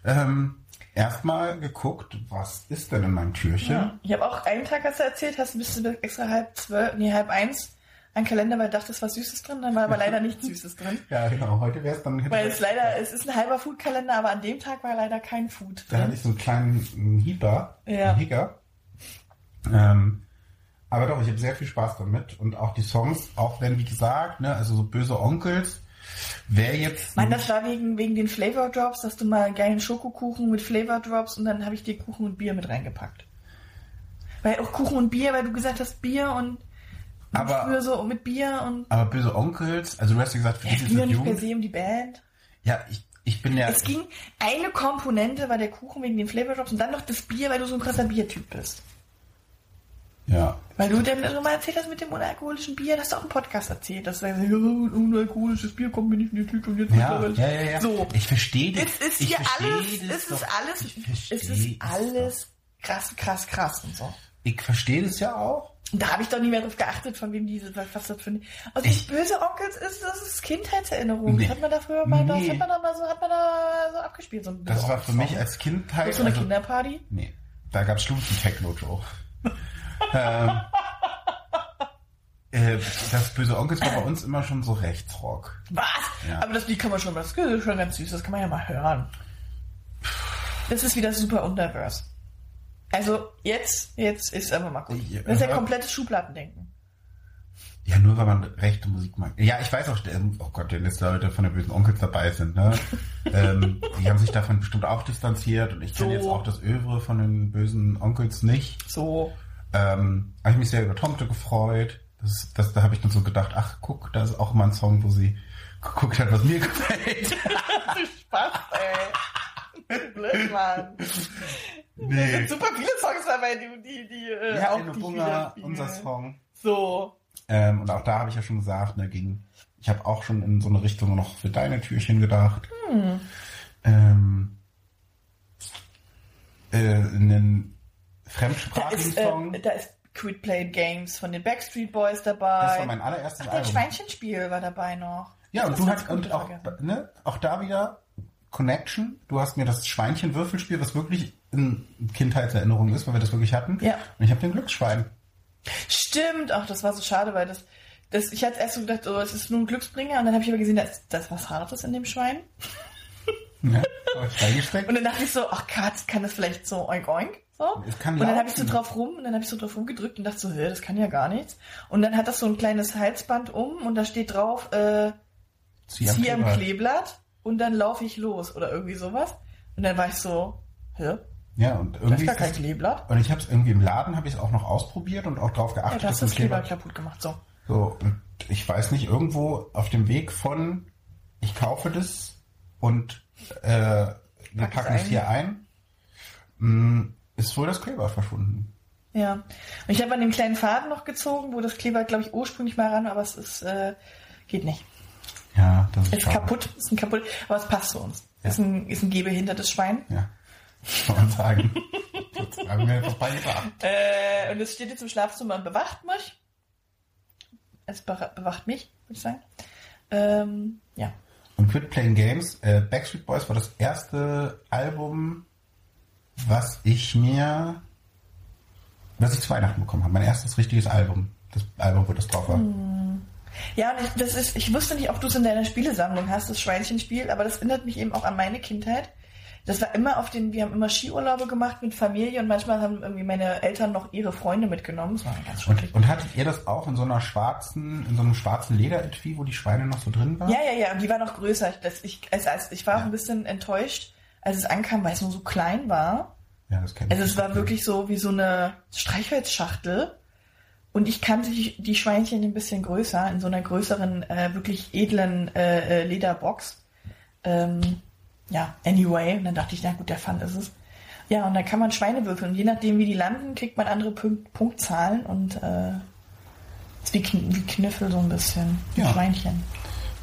ähm, erstmal geguckt, was ist denn in meinem Türchen? Ja. Ich habe auch einen Tag, hast du erzählt, hast ein bisschen extra halb zwölf, nee, halb eins einen Kalender, weil du dachtest, was Süßes drin, dann war aber leider nichts Süßes drin. Ja, genau. Heute wäre es dann. Weil es leider, es ist ein halber Food-Kalender, aber an dem Tag war leider kein Food Da hatte drin. ich so einen kleinen einen Hieber, Ja. einen Hicker. Ähm, aber doch, ich habe sehr viel Spaß damit und auch die Songs, auch wenn, wie gesagt, ne, also so böse Onkels, wer jetzt. Mann, das war wegen, wegen den Flavor Drops, dass du mal einen geilen Schokokuchen mit Flavor Drops und dann habe ich dir Kuchen und Bier mit reingepackt. Weil auch Kuchen und Bier, weil du gesagt hast Bier und Aber- früher so mit Bier und aber böse Onkels, also du hast ja gesagt, für es dich ist das nicht per se um die Band. Ja, ich, ich bin ja. Es ging, eine Komponente war der Kuchen wegen den Flavor Drops und dann noch das Bier, weil du so ein krasser Biertyp bist. Ja. Weil du dann mal erzählt hast mit dem unalkoholischen Bier, das hast du auch im Podcast erzählt, dass du sagst, ja, unalkoholisches Bier kommt mir nicht in die Tüte und jetzt Ja, ja, ja, ja. So. Ich verstehe das. Es ist hier alles, das es ist alles, es ist das alles krass, krass, krass und so. Ich verstehe das ja auch. Da habe ich doch nie mehr drauf geachtet, von wem diese, was das für eine, also Ich- böse Onkels ist, das ist Kindheitserinnerung. Nee. Das hat man da früher mal, das Nee. hat man da mal so, hat man da so abgespielt, so ein Das war für mich als Kindheit. Ist so eine also- Kinderparty? Nee, da gab's Schlumpfen-Techno, Joe. ähm, äh, das böse Onkels war bei uns immer schon so Rechtsrock. Was? Ja. Aber das Lied kann man schon, das ist schon ganz süß, das kann man ja mal hören. Das ist wieder super undiverse. Also jetzt, jetzt ist aber mal gut. Das ist ja komplettes Schubladendenken. Ja, nur weil man rechte Musik mag. Ja, ich weiß auch, oh Gott, wenn jetzt Leute von den bösen Onkels dabei sind, ne? ähm, die haben sich davon bestimmt auch distanziert und ich kenne So. jetzt auch das Övre von den bösen Onkels nicht. So. Ähm, habe ich mich sehr über Tomte gefreut. Das, das, da habe ich dann so gedacht, ach guck, da ist auch mal ein Song, wo sie geguckt hat, was mir gefällt. Spaß, ey. Blöd, Mann. nee. sind super viele Songs dabei, die, die, die äh, Ja, auch dich Bunga, unser Song. So. Ähm, und auch da habe ich ja schon gesagt, ne, gegen Ich habe auch schon in so eine Richtung noch für deine Türchen gedacht. Ähm, äh, einen Da fremdsprachigen ist, Song. äh, da ist Quit Playing Games von den Backstreet Boys dabei. das war mein allererstes Ach, Album. Schweinchenspiel war dabei noch. Ja, und Das du hat's hast und auch, ne, auch da wieder Connection. Du hast mir das Schweinchen-Würfelspiel, was wirklich in Kindheitserinnerung ist, weil wir das wirklich hatten. Ja. Und ich habe den Glücksschwein. Stimmt, ach, das war so schade, weil das, das ich hatte erst so gedacht, oh, es ist nur ein Glücksbringer und dann habe ich aber gesehen, da ist, da ist was Hartes in dem Schwein. Ja. Und dann dachte ich so, ach Kat, kann das vielleicht so oink oink? So? Es kann und dann habe ich so drauf rum und dann habe ich so drauf rumgedrückt und dachte so, hä, das kann ja gar nichts. Und dann hat das so ein kleines Halsband um und da steht drauf, äh, Zieh am Kleeblatt. Kleeblatt und dann laufe ich los oder irgendwie sowas. Und dann war ich so, hä, Ja, und ist irgendwie gar ist kein das, Kleeblatt. und ich habe es irgendwie im Laden, habe ich es auch noch ausprobiert und auch darauf Ja, geachtet, du hast dass das Kleeblatt kaputt gemacht, so. So, und ich weiß nicht, irgendwo auf dem Weg von, ich kaufe das und äh, wir packen es hier ein, mh, ist wohl das Kleber verschwunden. Ja. Und ich habe an dem kleinen Faden noch gezogen, wo das Kleeblatt, glaube ich, ursprünglich mal ran, aber es ist, äh, geht nicht. Ja, das ist Ist schade. kaputt, ist ein kaputt, aber es passt zu uns. Ja. Ist ein, ist ein gebehindertes Schwein. Ja, kann man sagen. Haben wir etwas beigebracht. Äh, und es steht jetzt im Schlafzimmer und bewacht mich. Es be- bewacht mich, würde ich sagen. Ähm, ja. Und Quit Playing Games, äh, Backstreet Boys war das erste Album, was ich mir, was ich zu Weihnachten bekommen habe. Mein erstes richtiges Album. Das Album, wo das drauf war. Ja, und ich, das ist, ich wusste nicht, ob du es in deiner Spielesammlung hast, das Schweinchenspiel, aber das erinnert mich eben auch an meine Kindheit. Das war immer auf den, wir haben immer Skiurlaube gemacht mit Familie und manchmal haben irgendwie meine Eltern noch ihre Freunde mitgenommen. Das war ganz. Und, und hattet ihr das auch in so einer schwarzen, in so einem schwarzen Lederetui, wo die Schweine noch so drin waren? Ja, ja, ja, und die war noch größer. Das, ich, als, als, ich war auch Ja. ein bisschen enttäuscht, als es ankam, weil es nur so klein war. Ja, das kennt Also es war wirklich so wie so eine Streichholzschachtel. Und ich kannte die, Schweinchen ein bisschen größer, in so einer größeren, äh, wirklich edlen äh, äh, Lederbox. Ähm, ja, anyway. Und dann dachte ich, na gut, der Fun ist es. Ja, und dann kann man Schweine würfeln. Und je nachdem, wie die landen, kriegt man andere Punkt, Punktzahlen. Und äh, ist wie, Kn wie Kniffel so ein bisschen. Ja. Schweinchen.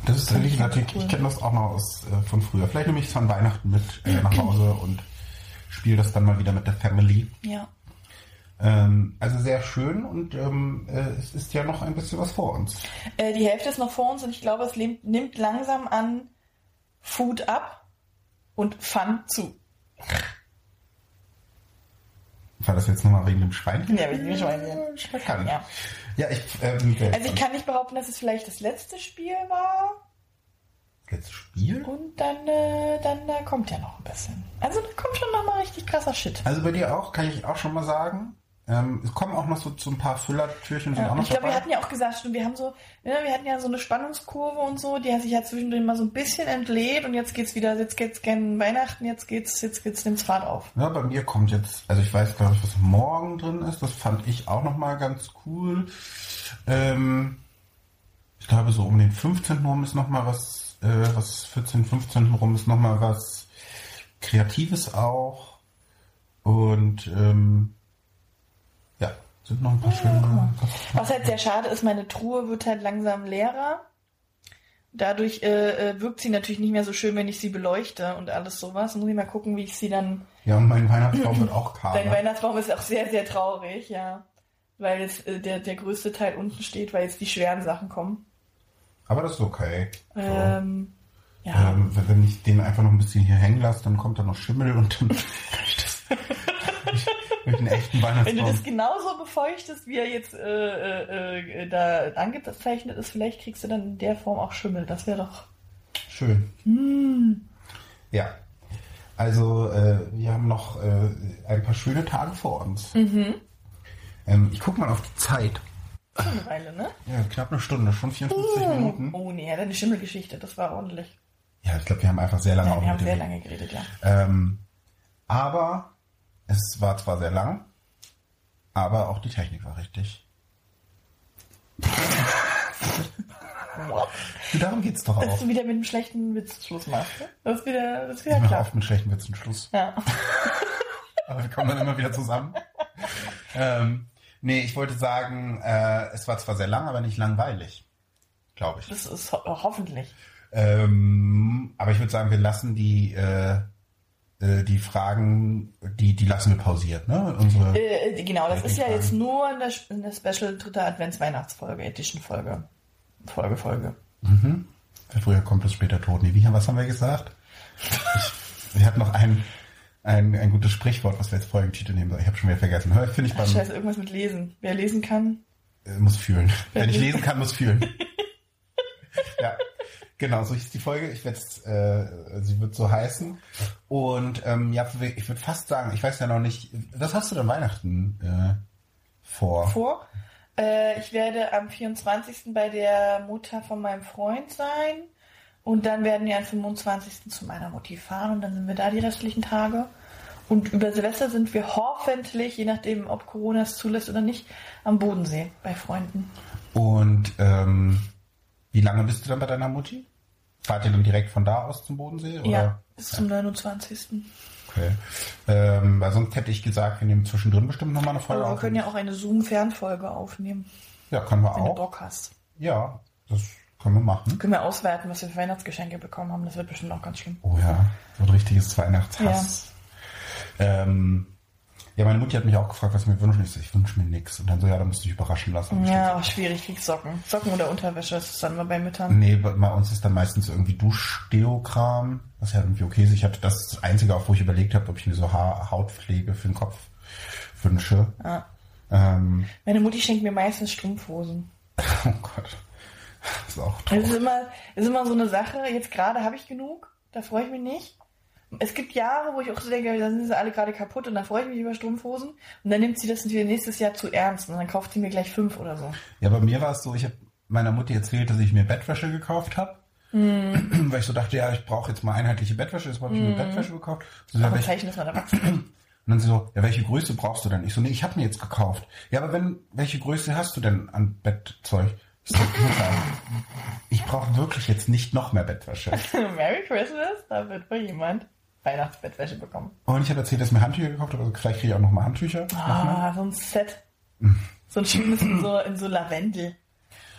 Das ist wie gesagt, cool. ich, kenne das auch noch aus, äh, von früher. Vielleicht nehme ich es an Weihnachten mit äh, nach Hause und spiele das dann mal wieder mit der Family. Ja. Ähm, also sehr schön und ähm, äh, es ist ja noch ein bisschen was vor uns. Äh, die Hälfte ist noch vor uns und ich glaube, es nimmt langsam an Food ab und Fun zu. War das jetzt nochmal wegen dem Schweinchen? Ja, wegen dem Schweinchen. Schmeckern. Ja. Ja, ich, wer Also ich kann nicht behaupten, dass es vielleicht das letzte Spiel war Letztes Spiel? und dann, äh, dann äh, kommt ja noch ein bisschen. Also da kommt schon noch mal richtig krasser Shit. Also bei dir auch, kann ich auch schon mal sagen. Ähm, es kommen auch noch so, so ein paar Füllertürchen Ja, auch und noch ich glaube, wir hatten ja auch gesagt, wir haben so, ja, wir hatten ja so eine Spannungskurve und so, die hat sich ja zwischendrin mal so ein bisschen entlädt und jetzt geht's wieder, jetzt geht's gern Weihnachten, jetzt geht's, jetzt geht's nimmt's Fahrt auf. Ja, bei mir kommt jetzt, also ich weiß glaube ich, was morgen drin ist. Das fand ich auch nochmal ganz cool. Ähm, ich glaube, so um den 15. rum ist nochmal was, äh, was 14, 15. rum ist nochmal was Kreatives auch. Und ähm, sind noch ein paar schöne. Was halt sehr schade ist, meine Truhe wird halt langsam leerer. Dadurch äh, äh, wirkt sie natürlich nicht mehr so schön, wenn ich sie beleuchte und alles sowas. Muss ich mal gucken, wie ich sie dann. Ja, und mein Weihnachtsbaum wird auch Dein kahler. Weihnachtsbaum ist auch sehr, sehr traurig, ja. Weil jetzt äh, der, der größte Teil unten steht, weil jetzt die schweren Sachen kommen. Aber das ist okay. So. Ähm, ja. Ähm, wenn- wenn ich den einfach noch ein bisschen hier hängen lasse, dann kommt da noch Schimmel und dann kann ich das mit einem echten Wenn du das Weihnachtsbaum. genauso befeuchtest, wie er jetzt äh, äh, äh, da angezeichnet ist, vielleicht kriegst du dann in der Form auch Schimmel. Das wäre doch. Schön. Hm. Ja. Also äh, wir haben noch äh, ein paar schöne Tage vor uns. Mhm. Ähm, ich gucke mal auf die Zeit. Schon eine Weile, ne? Ja, knapp eine Stunde, schon 54 Minuten. Oh nee, deine Schimmelgeschichte, das war ordentlich. Ja, ich glaube, wir haben einfach sehr lange Ja, wir haben sehr lange geredet, ja. Ähm, aber es war zwar sehr lang, aber auch die Technik war richtig. Darum geht's doch Dass auch. du wieder mit einem schlechten Witz Schluss machst. Das ist wieder, das ist wieder Ich klar. oft mit schlechten Witzen Schluss. Ja. Aber wir kommen dann immer wieder zusammen. ähm, nee, ich wollte sagen, äh, es war zwar sehr lang, aber nicht langweilig. glaube ich. Das ist ho hoffentlich. Ähm, aber ich würde sagen, wir lassen die, äh, die Fragen, die, die lassen wir pausiert, ne? Unsere, Äh, genau, das Ja, ist ja Fragen. jetzt nur eine, eine Special dritte Advents-Weihnachtsfolge, Edition-Folge. Folge, Folge. Wer früher kommt, ist später tot. Nee, wie, was haben wir gesagt? Ich, wir hatten noch ein, ein, ein gutes Sprichwort, was wir jetzt Folgentitel nehmen sollen. Ich habe schon wieder vergessen. Hör, Finde ich Ach, beim, scheiße, irgendwas mit Lesen. Wer lesen kann, äh, muss fühlen. Wenn ich lesen kann, muss fühlen. ja, genau, so ist die Folge. Ich werde äh, sie wird so heißen. Und ähm, ja, ich würde fast sagen, ich weiß ja noch nicht, was hast du denn Weihnachten äh, vor? vor. Äh, ich werde am 24. bei der Mutter von meinem Freund sein. Und dann werden wir am 25. zu meiner Mutti fahren und dann sind wir da die restlichen Tage. Und über Silvester sind wir hoffentlich, je nachdem, ob Corona es zulässt oder nicht, am Bodensee bei Freunden. Und ähm, wie lange bist du dann bei deiner Mutti? Fahrt ihr dann direkt von da aus zum Bodensee? Oder? Ja, bis zum 29. Okay. Ähm, weil sonst hätte ich gesagt, wir nehmen zwischendrin bestimmt nochmal eine Folge Aber wir auf. können ja auch eine Zoom-Fernfolge aufnehmen, ja, können wir wenn du auch. Bock hast. Ja, das können wir machen. Können wir auswerten, was wir für Weihnachtsgeschenke bekommen haben. Das wird bestimmt auch ganz schlimm. Oh ja, so ein richtiges Weihnachtshass. Ähm, ja, meine Mutti hat mich auch gefragt, was ich mir wünsche. Ich so, ich wünsche mir nichts. Und dann so, ja, dann musst du dich überraschen lassen. Ja, aber schwierig, kriegst Socken. Socken oder Unterwäsche, das ist dann mal bei Müttern. Nee, bei uns ist dann meistens irgendwie Duschdeokram, was ja irgendwie okay ist. Ich hatte das, ist das Einzige, auf wo ich überlegt habe, ob ich mir so ha Hautpflege für den Kopf wünsche. Ja. Ähm, Meine Mutti schenkt mir meistens Strumpfhosen. oh Gott. Das ist auch Das traurig. ist immer, das ist immer so eine Sache. Jetzt gerade habe ich genug, da freue ich mich nicht. Es gibt Jahre, wo ich auch so denke, da sind sie alle gerade kaputt und da freue ich mich über Strumpfhosen. Und dann nimmt sie das natürlich nächstes Jahr zu ernst und dann kauft sie mir gleich fünf oder so. Ja, bei mir war es so, ich habe meiner Mutti erzählt, dass ich mir Bettwäsche gekauft habe. Hm. Weil ich so dachte, ja, ich brauche jetzt mal einheitliche Bettwäsche, deshalb habe ich mir Bettwäsche gekauft. So, ja, welche, dass man erwachsen und dann sie so, ja, welche Größe brauchst du denn? Ich so, nee, ich habe mir jetzt gekauft. Ja, aber wenn, welche Größe hast du denn an Bettzeug? So, Mutter, ich brauche wirklich jetzt nicht noch mehr Bettwäsche. Merry Christmas, da wird wohl jemand Weihnachtsbettwäsche bekommen. Und ich habe erzählt, dass ich mir Handtücher gekauft habe, also vielleicht kriege ich auch noch mal Handtücher. Ah, so ein Set. So ein schönes in so, in so Lavendel.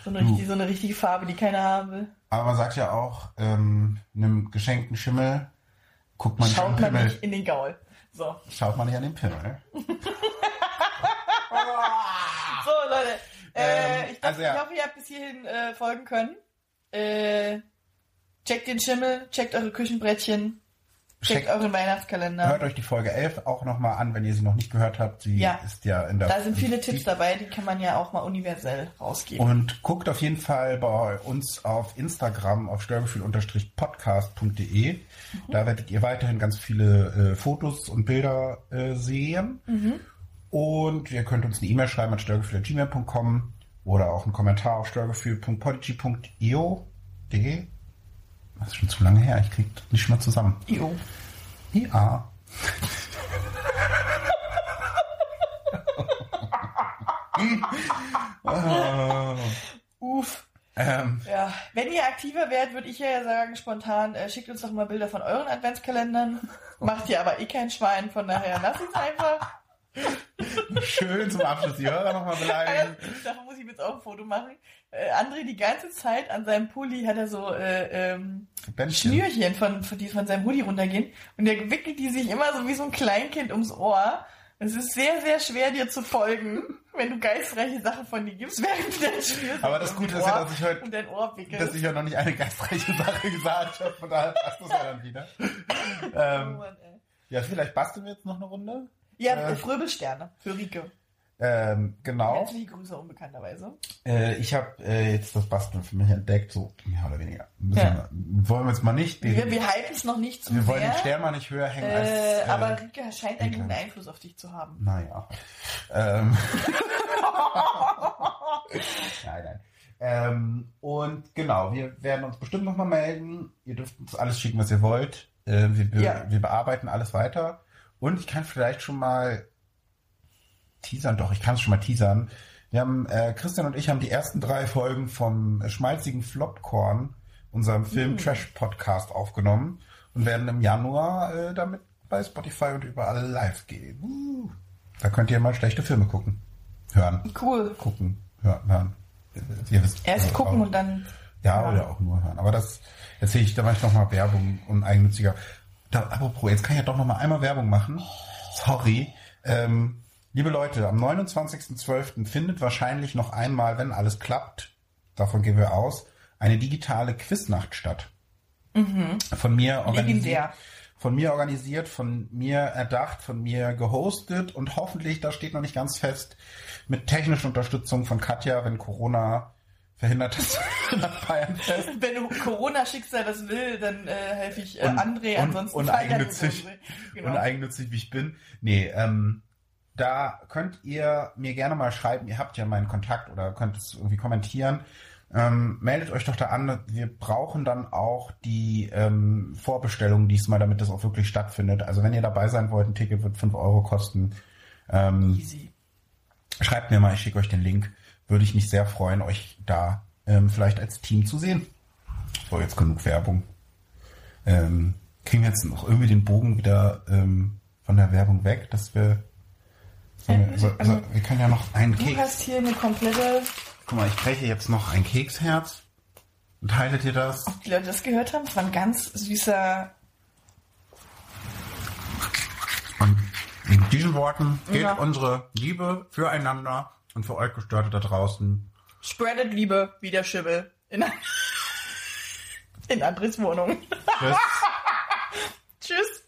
So eine, richtig, so eine richtige Farbe, die keiner haben will. Aber man sagt ja auch, ähm, einem geschenkten Schimmel guckt man nicht an Schaut den man Pimmel. nicht in den Gaul. So. Schaut man nicht an den Pimmel. So, Leute. Äh, Ähm, ich, also ja. ich hoffe, ihr habt bis hierhin äh, folgen können. Äh, checkt den Schimmel, checkt eure Küchenbrettchen, checkt euren Weihnachtskalender. Hört euch die Folge 11 auch nochmal an, wenn ihr sie noch nicht gehört habt. Sie Ja. ist ja in der. Da sind viele Tipps dabei, die kann man ja auch mal universell rausgeben. Und guckt auf jeden Fall bei uns auf Instagram auf störgefühl-podcast.de. Da werdet ihr weiterhin ganz viele äh, Fotos und Bilder äh, sehen. Und ihr könnt uns eine E-Mail schreiben an störgefühl.gmail.com oder auch einen Kommentar auf störgefühl.podigy.io. De. Das ist schon zu lange her, ich krieg das nicht mehr zusammen. Jo. Ja. oh. Uff. ähm, Ja, wenn ihr aktiver werdet, würde ich ja sagen, spontan, äh, schickt uns doch mal Bilder von euren Adventskalendern. Macht ihr aber eh kein Schwein, von daher lasst uns einfach. schön zum Abschluss die Hörer nochmal beleidigen. Davon muss ich jetzt auch ein Foto machen. Äh, André die ganze Zeit an seinem Pulli hat er so äh, ähm, Bändchen. Schnürchen, von, von, die von seinem Hoodie runtergehen. Und der wickelt die sich immer so wie so ein Kleinkind ums Ohr. Es ist sehr, sehr schwer, dir zu folgen, wenn du geistreiche Sachen von dir gibst, während du dein Schnürchen Aber das Gute ist ja, dass ich heute- und dein Ohr wickelst. Dass ich ja noch nicht eine geistreiche Sache gesagt habe, von daher passt das ja dann wieder. Oh Ähm, Mann, ey. ja, vielleicht basteln wir jetzt noch eine Runde. Ja, äh, Fröbelsterne für Rike. Ähm, genau. Herzliche Grüße unbekannterweise. Äh, ich habe äh, jetzt das Basteln für mich entdeckt, so mehr oder weniger. Müssen Ja. wir, wollen wir jetzt mal nicht. Den, Wir, wir hypen es noch nicht zu wir wollen den Stern mal nicht höher hängen äh, als. Äh, aber Rike scheint einen guten Einfluss auf dich zu haben. Naja. Ähm. nein, nein. Ähm, und genau, wir werden uns bestimmt nochmal melden. Ihr dürft uns alles schicken, was ihr wollt. Äh, wir, be Ja. wir bearbeiten alles weiter. Und ich kann vielleicht schon mal teasern, doch, ich kann es schon mal teasern. Wir haben, äh, Christian und ich haben die ersten drei Folgen vom schmalzigen Flopcorn, unserem Film-Trash-Podcast aufgenommen und werden im Januar äh, damit bei Spotify und überall live gehen. Uh. Da könnt ihr mal schlechte Filme gucken. Hören. Cool. Gucken. Hören. hören. Ihr wisst, Erst gucken auch- und dann Ja, oder auch nur hören. Aber das erzähle ich, da mache ich nochmal Werbung und eigennütziger. Da, apropos, jetzt kann ich ja doch nochmal einmal Werbung machen. Sorry. Ähm, liebe Leute, am 29.12. findet wahrscheinlich noch einmal, wenn alles klappt, davon gehen wir aus, eine digitale Quiznacht statt. Von mir organisiert. Legendär. Von mir organisiert, von mir erdacht, von mir gehostet und hoffentlich, da steht noch nicht ganz fest, mit technischer Unterstützung von Katja, wenn Corona verhindert ist, nach Bayern fest. Wenn Corona-Schicksal das will, dann äh, helfe ich äh, Und- André, und- ansonsten und feiern wir eigennützig. André. Genau. und eigennützig wie ich bin. Nee, ähm, da könnt ihr mir gerne mal schreiben, ihr habt ja meinen Kontakt oder könnt es irgendwie kommentieren. Ähm, meldet euch doch da an. Wir brauchen dann auch die ähm, Vorbestellung diesmal, damit das auch wirklich stattfindet. Also wenn ihr dabei sein wollt, ein Ticket wird 5 Euro kosten. Ähm, Easy. schreibt mir mal, ich schicke euch den Link. Würde ich mich sehr freuen, euch da ähm, vielleicht als Team zu sehen. So, jetzt genug Werbung. Ähm, kriegen wir jetzt noch irgendwie den Bogen wieder ähm, von der Werbung weg, dass wir. Sollen wir, so, so, wir können ja noch einen Du Keks. hast hier eine komplette, Guck mal, ich breche jetzt noch ein Keksherz. Und teilet ihr das? die Leute das gehört haben, das war ein ganz süßer, Und in diesen Worten geht Ja. unsere Liebe füreinander und für euch Gestörte da draußen. spreadet Liebe wie der Schimmel in, in Andres Wohnung. Tschüss. Tschüss.